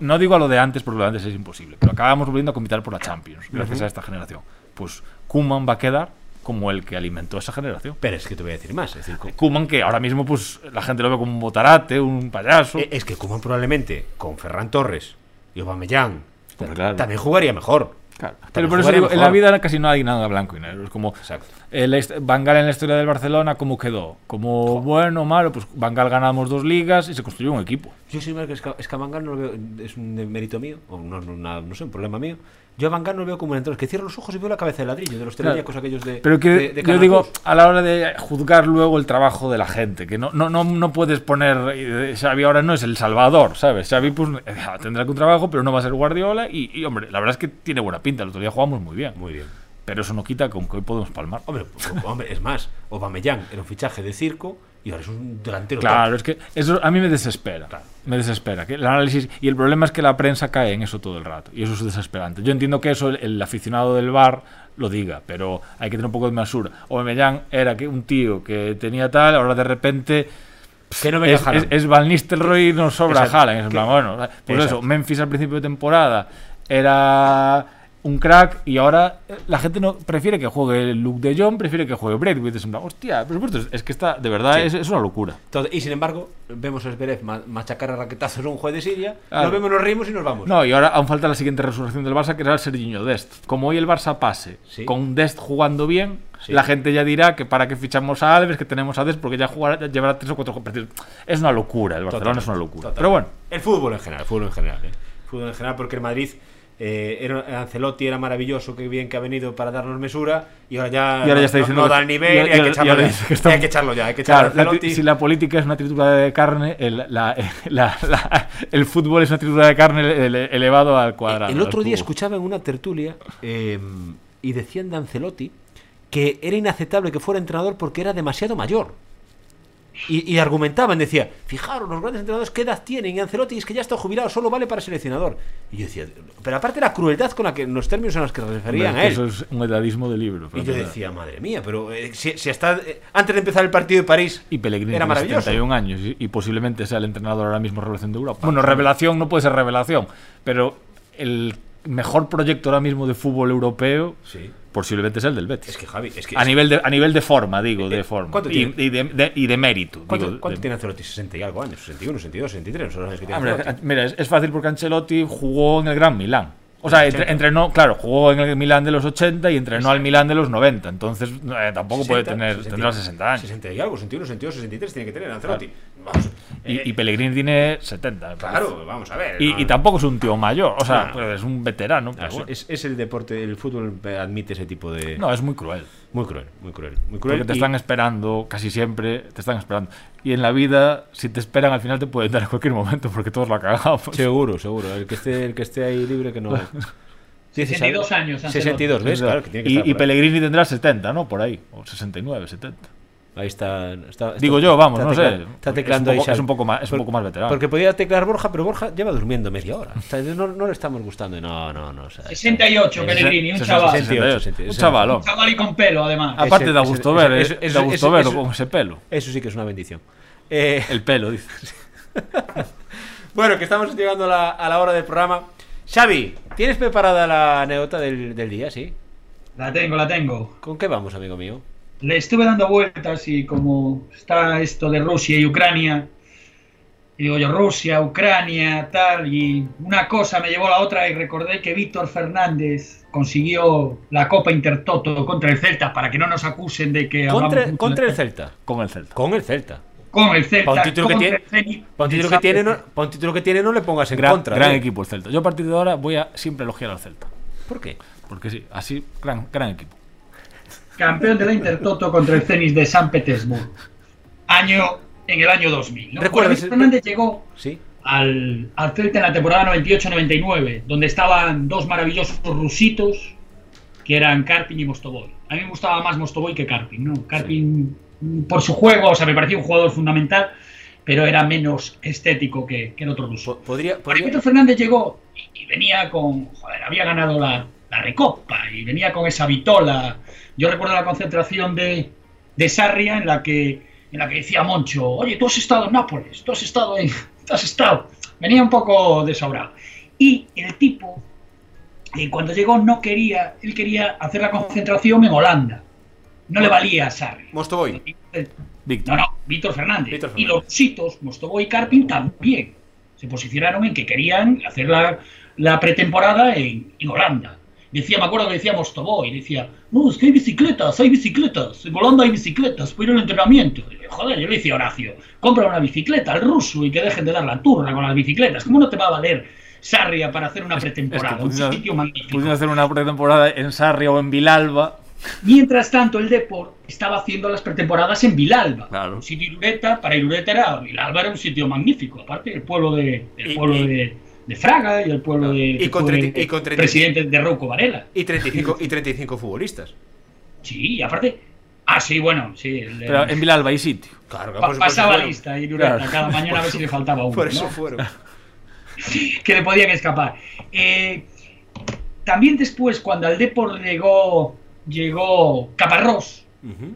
No digo a lo de antes, porque lo de antes es imposible, pero acabamos volviendo a competir por la Champions, gracias a esta generación. Pues Kuman va a quedar como el que alimentó esa generación. Pero es que te voy a decir más. Es decir, Kuman, que ahora mismo pues la gente lo ve como un botarate, un payaso. eh, es que Koeman probablemente con Ferran Torres y Aubameyang claro. también jugaría mejor. Claro. Pero por eso digo, en la vida casi no hay nada blanco y negro. Es como el Van Gaal en la historia del Barcelona, ¿cómo quedó? Como bueno, malo, pues Van Gaal ganamos dos ligas y se construyó un equipo. Yo sin embargo, es que, es que Van Gaal no lo veo, es un mérito mío, o no, no, una- no sé, un problema mío. Yo a Van Gaal no lo veo como un entrenador, que cierro los ojos y veo la cabeza de ladrillo, de los Claro. teléfonos aquellos de. Pero que de- de yo digo, a la hora de juzgar luego el trabajo de la gente, que no, no, no, no puedes poner. eh, Xavi ahora no es el salvador, ¿sabes? Xavi pues, eh, tendrá que un trabajo, pero no va a ser Guardiola. Y, y, hombre, la verdad es que tiene buena pinta. El otro día jugamos muy bien. Muy bien. Pero eso no quita que hoy podemos palmar. Hombre, [laughs] hombre, es más, Aubameyang era un fichaje de circo y ahora es un delantero. Claro, top. es que eso a mí me desespera. Me desespera. Que el análisis y el problema es que la prensa cae en eso todo el rato. Y eso es desesperante. Yo entiendo que eso el, el aficionado del bar lo diga, pero hay que tener un poco de mesura. Aubameyang era que un tío que tenía tal, ahora de repente Que no es, es, es Van Nistelrooy y nos sobra Exacto. Haaland. Es en Que- plan, bueno, pues Exacto. eso, Memphis al principio de temporada era un crack y ahora eh, la gente no prefiere que juegue Luke de Jong, prefiere que juegue Braithwaite. Es plan, hostia, por supuesto, es que está, de verdad, Sí. es, es una locura. Entonces, y sin embargo, vemos a Zverev ma- machacar a raquetazos a un juez de Siria, Claro. nos vemos, nos reímos y nos vamos. No, y ahora aún falta la siguiente resurrección del Barça, que será el Serginho Dest. Como hoy el Barça pase Sí. con Dest jugando bien, Sí. la gente ya dirá que para qué fichamos a Alves, que tenemos a Dest, porque ya, jugará, ya llevará tres o cuatro partidos. Es una locura, el Barcelona es una locura. Totalmente. Pero bueno, El fútbol en general, el fútbol en general. ¿eh? El fútbol en general, porque el Madrid. Eh, era, Ancelotti era maravilloso, qué bien que ha venido para darnos mesura y ahora ya, y ahora no- ya está no- diciendo no, que- da el nivel y hay, que echarlo ya. dice que está- hay que echarlo ya, hay que echarlo claro, a la Ancelotti. tri- si la política es una tritura de carne, el, la- [laughs] la- la- el fútbol es una tritura de carne ele- elevado al cuadrado. El otro día escuchaba en una tertulia eh, y decían de Ancelotti que era inaceptable que fuera entrenador porque era demasiado mayor. Y, y argumentaban, decía, fijaros, los grandes entrenadores, ¿qué edad tienen? Y Ancelotti es que ya está jubilado, solo vale para seleccionador. Y yo decía, pero aparte la crueldad con la que, los términos en los que Hombre, referían a él. Eso es un edadismo de libro. Y yo decía, madre mía, pero eh, si, si hasta eh, antes de empezar el partido de París Y Pellegrini era maravilloso. 71 años y, y posiblemente sea el entrenador ahora mismo revelación de Europa. Bueno, revelación no puede ser revelación, pero el mejor proyecto ahora mismo de fútbol europeo Sí. Posiblemente es el del Betis. Es que Javi, es que a nivel de a nivel de forma, digo, de Eh, forma. ¿cuánto y, tiene? y de, de- y de mérito. ¿Cuánto, digo, cuánto de- tiene Ancelotti? 60 y algo años, 61, 62, 63, no años que tiene Hombre, Ancelotti. mira, es, es fácil porque Ancelotti jugó en el Gran Milán. O sea, entre- 80. entrenó, claro, jugó en el Milán de los 80 y entrenó al Milán de los 90. Entonces, eh, tampoco puede 60, tener, 60, tendrá 60 años. 60 y algo, 61, 62, 63 tiene que tener Ancelotti. Vamos, Y, eh, y Pellegrini tiene 70. me parece. claro, vamos a ver. Y, no, y tampoco es un tío mayor, o sea, No. pues es un veterano. pero es, bueno. es- es el deporte, el fútbol admite ese tipo de. No, es muy cruel. Muy cruel, muy cruel. Muy cruel. Porque te y- están esperando, casi siempre te están esperando. Y en la vida, si te esperan, al final te pueden dar en cualquier momento, porque todos la cagamos. Seguro, seguro. El que esté, el que esté ahí libre que no. Sí, sí, 62 sabe. años, Ancelotti. 62, ¿ves? Claro, que tiene que y, estar y. Pellegrini tendrá 70, ¿no? Por ahí. O 69, 70. Ahí está, está- está- Digo yo, vamos, está no sé. Está teclando es un ahí. poco, es un poco más, es un poco más veterano. Porque podía teclar Borja, pero Borja lleva durmiendo media hora. O sea, no, no le estamos gustando. No, no, no. o sea, 68, es- Pellegrini, un chaval. 68, 68, Un chavalón. Un chaval y con pelo, además. Aparte Ese- da gusto ver, eh, da gusto verlo con ese pelo. Eso sí que es una bendición. Eh, [laughs] El pelo, dices. [laughs] bueno, que estamos llegando a la, a la hora del programa. Xavi, ¿tienes preparada la anécdota del, del día? Sí. La tengo, la tengo. ¿Con qué vamos, amigo mío? Le estuve dando vueltas y como está esto de Rusia y Ucrania, y digo yo, Rusia, Ucrania, tal, y una cosa me llevó a la otra y recordé que Víctor Fernández consiguió la Copa Intertoto contra el Celta para que no nos acusen de que Contra, contra el Celta. Con el Celta. Con el Celta. con el Celta, Pa' un título que tiene, un título que tiene, no, un título que tiene no le pongas en Gran, contra. gran ¿eh? equipo el Celta. Yo a partir de ahora voy a siempre elogiar al Celta. ¿Por qué? Porque sí, así, gran, gran equipo. Campeón de la Intertoto contra el Zenit de San Petersburgo. Año en el año 2000. ¿no? ¿Recuerdas Bueno, Víctor el- Fernández llegó Sí. al, al Celta en la temporada 98-99, donde estaban dos maravillosos rusitos que eran Karpin y Mostovoy. A mí me gustaba más Mostovoy que Karpin, ¿no? Karpin, mm, por su juego, o sea, me parecía un jugador fundamental, pero era menos estético que, que el otro ruso. Po- Podría, podría- Fernández llegó y, y venía con. Joder, había ganado la, la Recopa y venía con esa vitola. Yo recuerdo la concentración de, de Sarria en la que en la que decía Moncho, oye, tú has estado en Nápoles, tú has estado en. Tú has estado. Venía un poco desobrado. Y el tipo, eh, cuando llegó, no quería, él quería hacer la concentración en Holanda. No le valía a Sarria. Mostovoy. Víctor. No, no, Víctor Fernández. Víctor Y los Sitos, Mostovoy y Karpin también se posicionaron en que querían hacer la, la pretemporada en, en Holanda. Decía, me acuerdo que decía Mostovoy, decía, no, es que hay bicicletas, hay bicicletas, en Holanda hay bicicletas, puedo ir al entrenamiento. Y joder, yo le decía a Horacio, compra una bicicleta al ruso y que dejen de dar la turra con las bicicletas. ¿Cómo no te va a valer Sarria para hacer una Es que pretemporada? un sitio magnífico. pudiendo hacer una pretemporada en Sarria o en Vilalba. Mientras tanto, el Depor estaba haciendo las pretemporadas en Vilalba. Claro. Un sitio Irureta, para Irureta era, Vilalba era un sitio magnífico. Aparte, el pueblo de, pueblo y- de, de Fraga y el pueblo de, Y con fue treinta- y con treinta- presidente de Rouco Varela. Y 35, y 35 futbolistas. Sí, y aparte. Ah, sí, bueno, sí. el- Pero en Vilalba hay sitio. Claro, pa- pasaba lista Irureta Claro. cada mañana a ver si le faltaba uno. Por eso ¿no? fueron. [laughs] que le podían escapar. Eh, también después, cuando al Depor llegó, llegó Caparrós,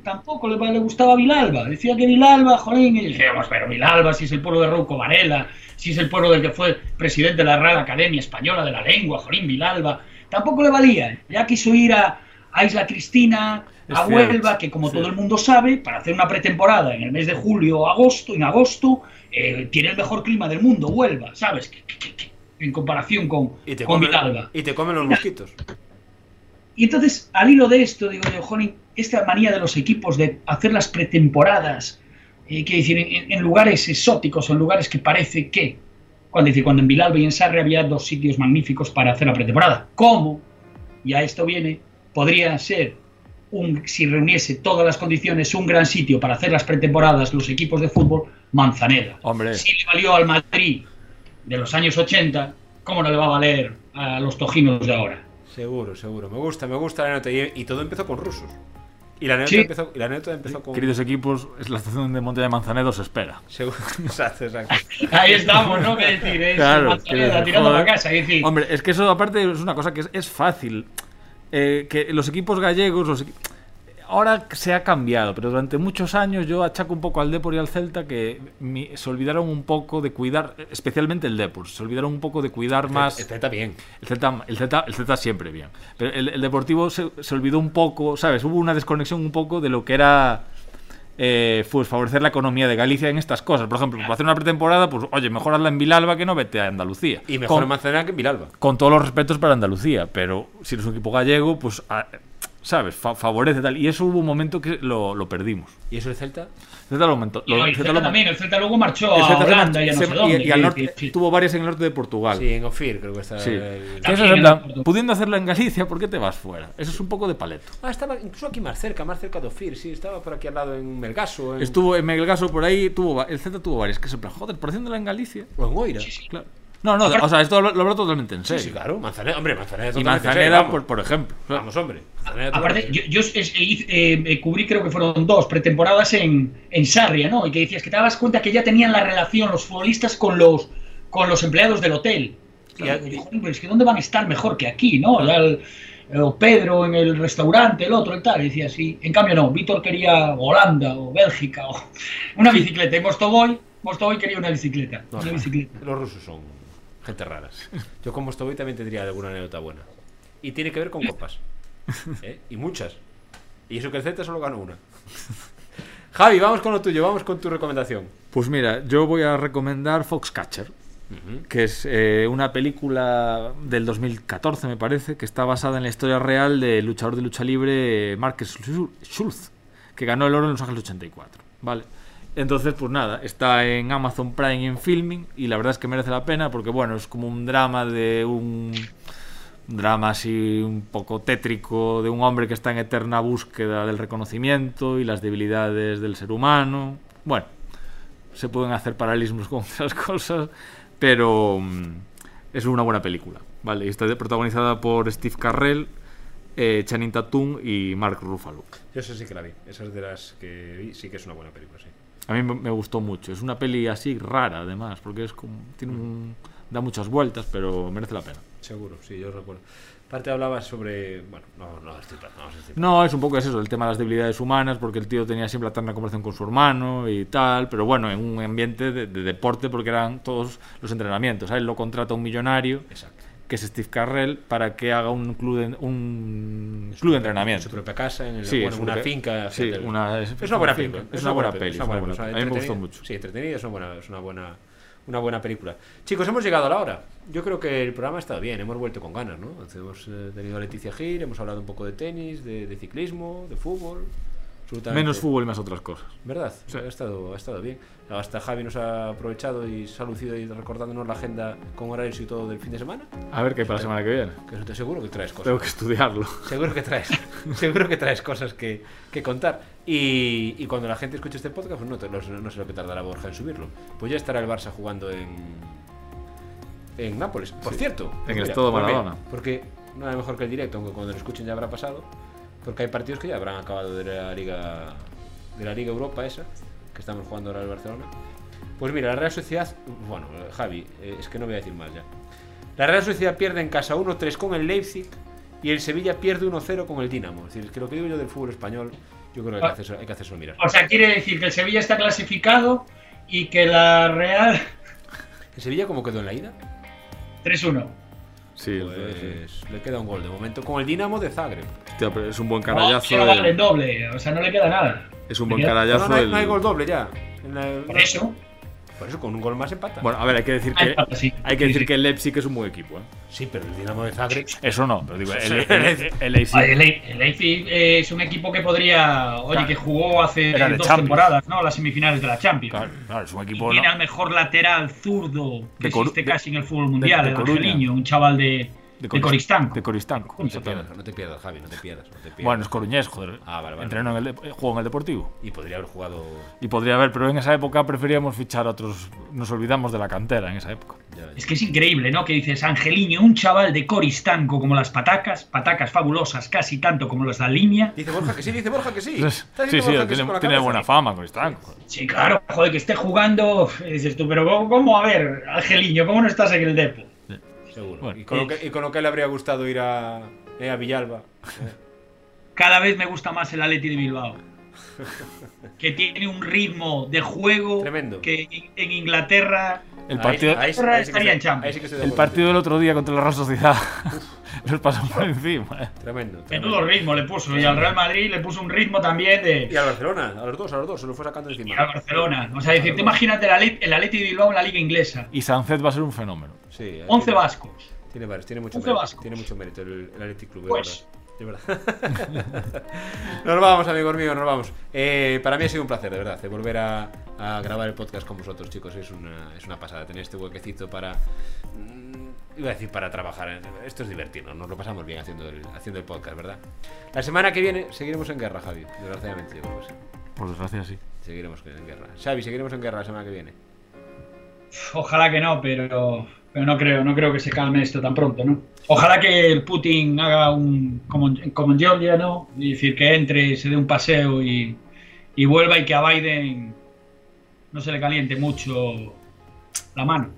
tampoco le, le gustaba Vilalba. Decía que Vilalba, jolín, y decíamos, pero Vilalba, si es el pueblo de Rouco Varela, si es el pueblo del que fue presidente de la Real Academia Española de la Lengua, jolín, Vilalba, tampoco le valía. Ya quiso ir a, a Isla Cristina, Es a cierto, Huelva, que como todo el mundo sabe, para hacer una pretemporada en el mes de julio o agosto, en agosto, eh, tiene el mejor clima del mundo, Huelva, ¿sabes? Que- que- que- que- en comparación con, Y te, con Vilalba. y te comen los mosquitos. Y entonces, al hilo de esto, digo yo, jolín, esta manía de los equipos de hacer las pretemporadas, eh, quiero decir, en, en lugares exóticos o en lugares que parece que, cuando, dice, cuando en Vilalba y en Sarre había dos sitios magníficos para hacer la pretemporada. ¿Cómo? Y a esto viene, podría ser, un, si reuniese todas las condiciones, un gran sitio para hacer las pretemporadas los equipos de fútbol, Manzaneda. Hombre. Si le valió al Madrid de los años 80, ¿cómo no le va a valer a los tojinos de ahora? Seguro, seguro. Me gusta, me gusta la. Y, y todo empezó con rusos. Y la anécdota, Sí. empezó, y la anécdota empezó con. Queridos equipos, es la estación de Monte de Manzanedo se espera. Seguro. [laughs] Exacto, exacto. [laughs] Ahí estamos, ¿no? Que decir, es Claro, Manzaneda tirando joder. para casa. Es decir, Hombre, es que eso aparte es una cosa que es, es fácil. Eh, que los equipos gallegos, los equi- ahora se ha cambiado, pero durante muchos años yo achaco un poco al Depor y al Celta que mi- se olvidaron un poco de cuidar, especialmente el Depor, se olvidaron un poco de cuidar más. El Celta bien. El Celta, el Celta, el Celta siempre bien. Pero el, el Deportivo se, se olvidó un poco, ¿sabes? Hubo una desconexión un poco de lo que era eh, pues favorecer la economía de Galicia en estas cosas. Por ejemplo, para hacer una pretemporada, pues oye, mejor hazla en Vilalba que no vete a Andalucía. Y mejor Con- en Manzanera que en Vilalba. con todos los respetos para Andalucía, pero si eres un equipo gallego, pues, a- ¿sabes? Fa- favorece tal. Y eso hubo un momento que lo, lo perdimos. ¿Y eso el Celta? El Celta lo aumentó. lo- el el Celta Celta lo- también, el Celta luego marchó el a Celta se Holanda y a no se- sé y- dónde. y al norte, sí. tuvo varias en el norte de Portugal. Sí, en Ofir creo que está. Sí. el- Que eso es También en en plan, Portugal. pudiendo hacerlo en Galicia, ¿por qué te vas fuera? Eso es un poco de paleto. Ah, estaba incluso aquí más cerca, más cerca de Ofir. Sí, estaba por aquí al lado en Melgaso. En... Estuvo en Melgaso por ahí, tuvo, el Celta tuvo varias. Que es en plan, joder, por haciéndola en Galicia. O en Oira. Claro. No, no, Aparte- o sea, esto lo, lo hablo totalmente en serio. sí, claro. Manzanera, hombre, Manzanera. Y totalmente Manzaneda, por, por ejemplo. claro. Vamos, hombre. Aparte, yo, yo eh, eh, cubrí, creo que fueron dos pretemporadas en, en Sarria, ¿no? Y que decías que te dabas cuenta que ya tenían la relación los futbolistas con los, con los empleados del hotel. Y Y, a- digo, "Joder, pero es que ¿dónde van a estar mejor que aquí, no? Ya el- o Pedro en el restaurante, el otro, el tal. Y decía así. En cambio, no. Víctor quería Holanda o Bélgica o [laughs] una bicicleta. Y Mostovoy, Mostovoy quería una bicicleta. No, una bicicleta. Los rusos son gente raras. Yo como estoy también tendría alguna anécdota buena. Y tiene que ver con copas. ¿Eh? Y muchas. Y eso que el Celta solo ganó una. Javi, vamos con lo tuyo, vamos con tu recomendación. Pues mira, yo voy a recomendar Foxcatcher, que es eh, una película del 2014, me parece, que está basada en la historia real del luchador de lucha libre eh, Marcus Schulz, que ganó el oro en Los Ángeles 84. Vale. Entonces, pues nada, está en Amazon Prime en Filming, y la verdad es que merece la pena porque, bueno, es como un drama de un drama así un poco tétrico de un hombre que está en eterna búsqueda del reconocimiento y las debilidades del ser humano. Bueno, se pueden hacer paralelismos con [laughs] otras cosas, pero mm, es una buena película. Vale, y está protagonizada por Steve Carrell, eh, Channing Tatum y Mark Ruffalo. Yo sé sí que la vi. Esa es de las que vi, sí que es una buena película, sí. A mí me- gustó mucho. Es una peli así rara, además, porque es como tiene un, da muchas vueltas, pero merece la pena. Seguro, sí, yo recuerdo. Aparte hablabas sobre... Bueno, no, no, estoy no, estoy No, es un poco es eso, el tema de las debilidades humanas, porque el tío tenía siempre la eterna conversación con su hermano y tal, pero bueno, en un ambiente de, de deporte porque eran todos los entrenamientos. A él lo contrata un millonario, Exacto. Que es Steve Carrell, para que haga un club de, un club de En entrenamiento. su propia casa, en el- Sí, bueno, en una finca. sí, etcétera. una- es, una buena finca. película. Es una buena peli, es es una buena o sea, peli. A mí me gustó mucho. Sí, entretenida, es una buena, es una buena, una buena película. Chicos, hemos llegado a la hora. Yo creo que el programa ha estado bien, hemos vuelto con ganas, ¿no? Hemos eh, tenido a Leticia Gil, hemos hablado un poco de tenis, de, de ciclismo, de fútbol. Absolutamente. Menos fútbol y más otras cosas. ¿Verdad? Sí. Ha, estado, ha estado bien. Hasta Javi nos ha aprovechado y se ha lucido y recordándonos la agenda con horarios y todo del fin de semana. A ver qué hay para la semana que viene. Que eso te seguro que traes cosas. Tengo que estudiarlo. Seguro que traes, [laughs] seguro que traes cosas que, que contar. Y, y cuando la gente escuche este podcast, pues no, te- no sé- no sé lo que tardará Borja en subirlo. Pues ya estará el Barça jugando en, en Nápoles. Por cierto, En el Estado Maradona. Porque nada mejor que el directo, aunque cuando lo escuchen ya habrá pasado. Porque hay partidos que ya habrán acabado de la Liga de la Liga Europa esa, que estamos jugando ahora el Barcelona. Pues mira, la Real Sociedad, bueno, Javi, eh, es que no voy a decir más ya. La Real Sociedad pierde en casa 1-3 con el Leipzig y el Sevilla pierde 1-0 con el Dinamo. Es decir, es que lo que digo yo del fútbol español, yo creo que hay que hacerse, hay que hacerse mirar. O sea, quiere decir que el Sevilla está clasificado y que la Real ¿El Sevilla cómo quedó en la ida? 3-1. Sí, Pues le queda un gol de momento con el Dinamo de Zagreb. hostia, pero es un buen No, carallazo. no el- el doble, o sea, no le queda nada. es un buen queda- No, carallazo. no, hay, el- no hay gol doble ya. En la- Por eso. Por eso, con un gol más empata. Bueno, a ver, hay que decir Ah, que, sí. hay que Sí, decir sí. que el Leipzig es un buen equipo. ¿eh? Sí, pero el Dinamo de Zagreb. Eso no, pero digo, el, el, el- [laughs] el Leipzig- Leipzig eh, es un equipo que podría, oye, Claro. que jugó hace dos Champions. temporadas, ¿no? Las semifinales de la Champions. Claro, claro, es un Y equipo. tiene ¿no? al mejor lateral zurdo que De existe de- casi en el fútbol mundial, de el Coruña. angeliño, un chaval de, de, Coris- Coristanco. De Coristanco. No te pierdas, no te pierdas, Javi, no te pierdas. no te pierdas. Bueno, es coruñés, joder. Ah, vale, vale. Entrenó en el, de- eh, jugó en el Deportivo. Y podría haber jugado. Y podría haber, pero en esa época preferíamos fichar a otros. Nos olvidamos de la cantera en esa época. ya. Es que es increíble, ¿no? Que dices, Angeliño, un chaval de Coristanco como las patacas, patacas fabulosas, casi tanto como las de la línea. Dice Borja que sí, dice Borja que sí. Sí, sí, que tiene, buena fama Coristanco. Sí, claro, joder, que esté jugando, dices tú, pero ¿cómo, cómo? a ver, Angeliño, ¿cómo no estás en el Depo? Seguro. Bueno, y, con lo que, y con lo que le habría gustado ir a, eh, a Villalba. [laughs] Cada vez me gusta más el Atleti de Bilbao. Que tiene un ritmo de juego Tremendo. que en- Inglaterra El partido, ahí, sí- Ahora ahí sí que estaría en Champions. sí el partido del otro día contra la Real Sociedad [laughs] [laughs] nos pasó por encima. eh. Tremendo. menudo ritmo le puso. Y al Real Madrid le puso un ritmo también de. Y al Barcelona, a los dos, a los dos, se lo fue sacando Y encima. al Barcelona. O sea, decir, tú imagínate el Atleti, el Atleti de Bilbao en la Liga Inglesa. Y Sancet va a ser un fenómeno. Sí, ahí 11 tiene- vascos. Tiene varios, tiene mucho 11 mérito. vascos. Tiene mucho mérito el, el Athletic Club, de Pues. verdad. De verdad. [laughs] nos vamos, amigos míos, nos vamos. Eh, para mí ha sido un placer, de verdad, de volver a, a grabar el podcast con vosotros, chicos. Es una, es una pasada tener este huequecito para. mm, Iba a decir para trabajar. Esto es divertido, nos lo pasamos bien haciendo el, haciendo el podcast, ¿verdad? La semana que viene seguiremos en guerra, Javi. Desgraciadamente, yo creo que sí. Por desgracia, sí. Seguiremos en guerra. Xavi, seguiremos en guerra la semana que viene. Ojalá que no, pero, pero no creo, no creo que se calme esto tan pronto, ¿no? Ojalá que el Putin haga un como, como en Georgia, ¿no? Y decir que entre, se dé un paseo y, y vuelva y que a Biden no se le caliente mucho la mano.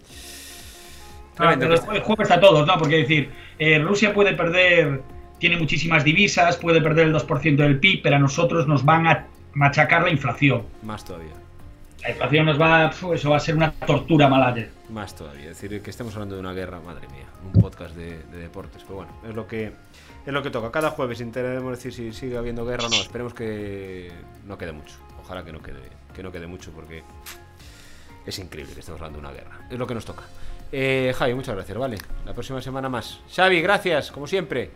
Ah, pero el juego está a todos, ¿no? Porque decir, eh, Rusia puede perder, tiene muchísimas divisas, puede perder el 2% del PIB, pero a nosotros nos van a machacar la inflación. Más todavía. La inflación nos va, pf, eso va a ser una tortura malaya. Más todavía. Es decir, que estemos hablando de una guerra, madre mía. Un podcast de, de deportes. Pero bueno, es lo que es lo que toca. Cada jueves intentaremos decir si sigue habiendo guerra o no. Esperemos que no quede mucho. Ojalá que no quede, que no quede mucho porque es increíble que estemos hablando de una guerra. Es lo que nos toca. Eh, Javi, muchas gracias, ¿vale? La próxima semana más. Xavi, gracias, como siempre.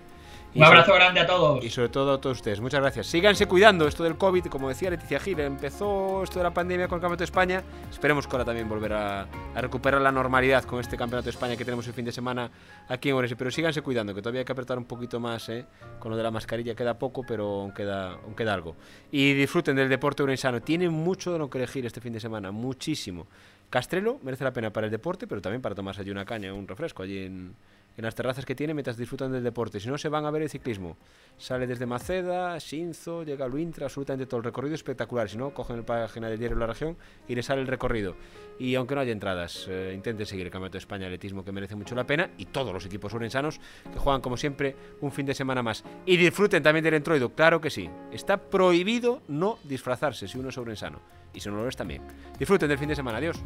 Y Un abrazo sobre- grande a todos. Y sobre todo a todos ustedes. Muchas gracias. Síganse cuidando. Esto del COVID, como decía Leticia Gil, empezó esto de la pandemia con el Campeonato de España. Esperemos que ahora también volver a, a recuperar la normalidad con este Campeonato de España que tenemos el fin de semana aquí en Orense. Pero síganse cuidando, que todavía hay que apretar un poquito más ¿eh? con lo de la mascarilla. Queda poco, pero aún queda, aún queda algo. Y disfruten del deporte orensano. Tienen mucho de lo que elegir este fin de semana. Muchísimo. Castrelo merece la pena para el deporte, pero también para tomarse allí una caña, un refresco allí en, en las terrazas que tiene mientras disfrutan del deporte. Si no, se van a ver el ciclismo. Sale desde Maceda, Shinzo, llega a Luintra, absolutamente todo el recorrido espectacular. Si no, cogen la página del diario La Región y les sale el recorrido. Y aunque no haya entradas, eh, intenten seguir el Campeonato de España de Atletismo que merece mucho la pena. Y todos los equipos orensanos que juegan, como siempre, un fin de semana más. Y disfruten también del entroido, claro que sí. Está prohibido no disfrazarse si uno es orensano. Y si no lo es también. Disfruten del fin de semana. Adiós.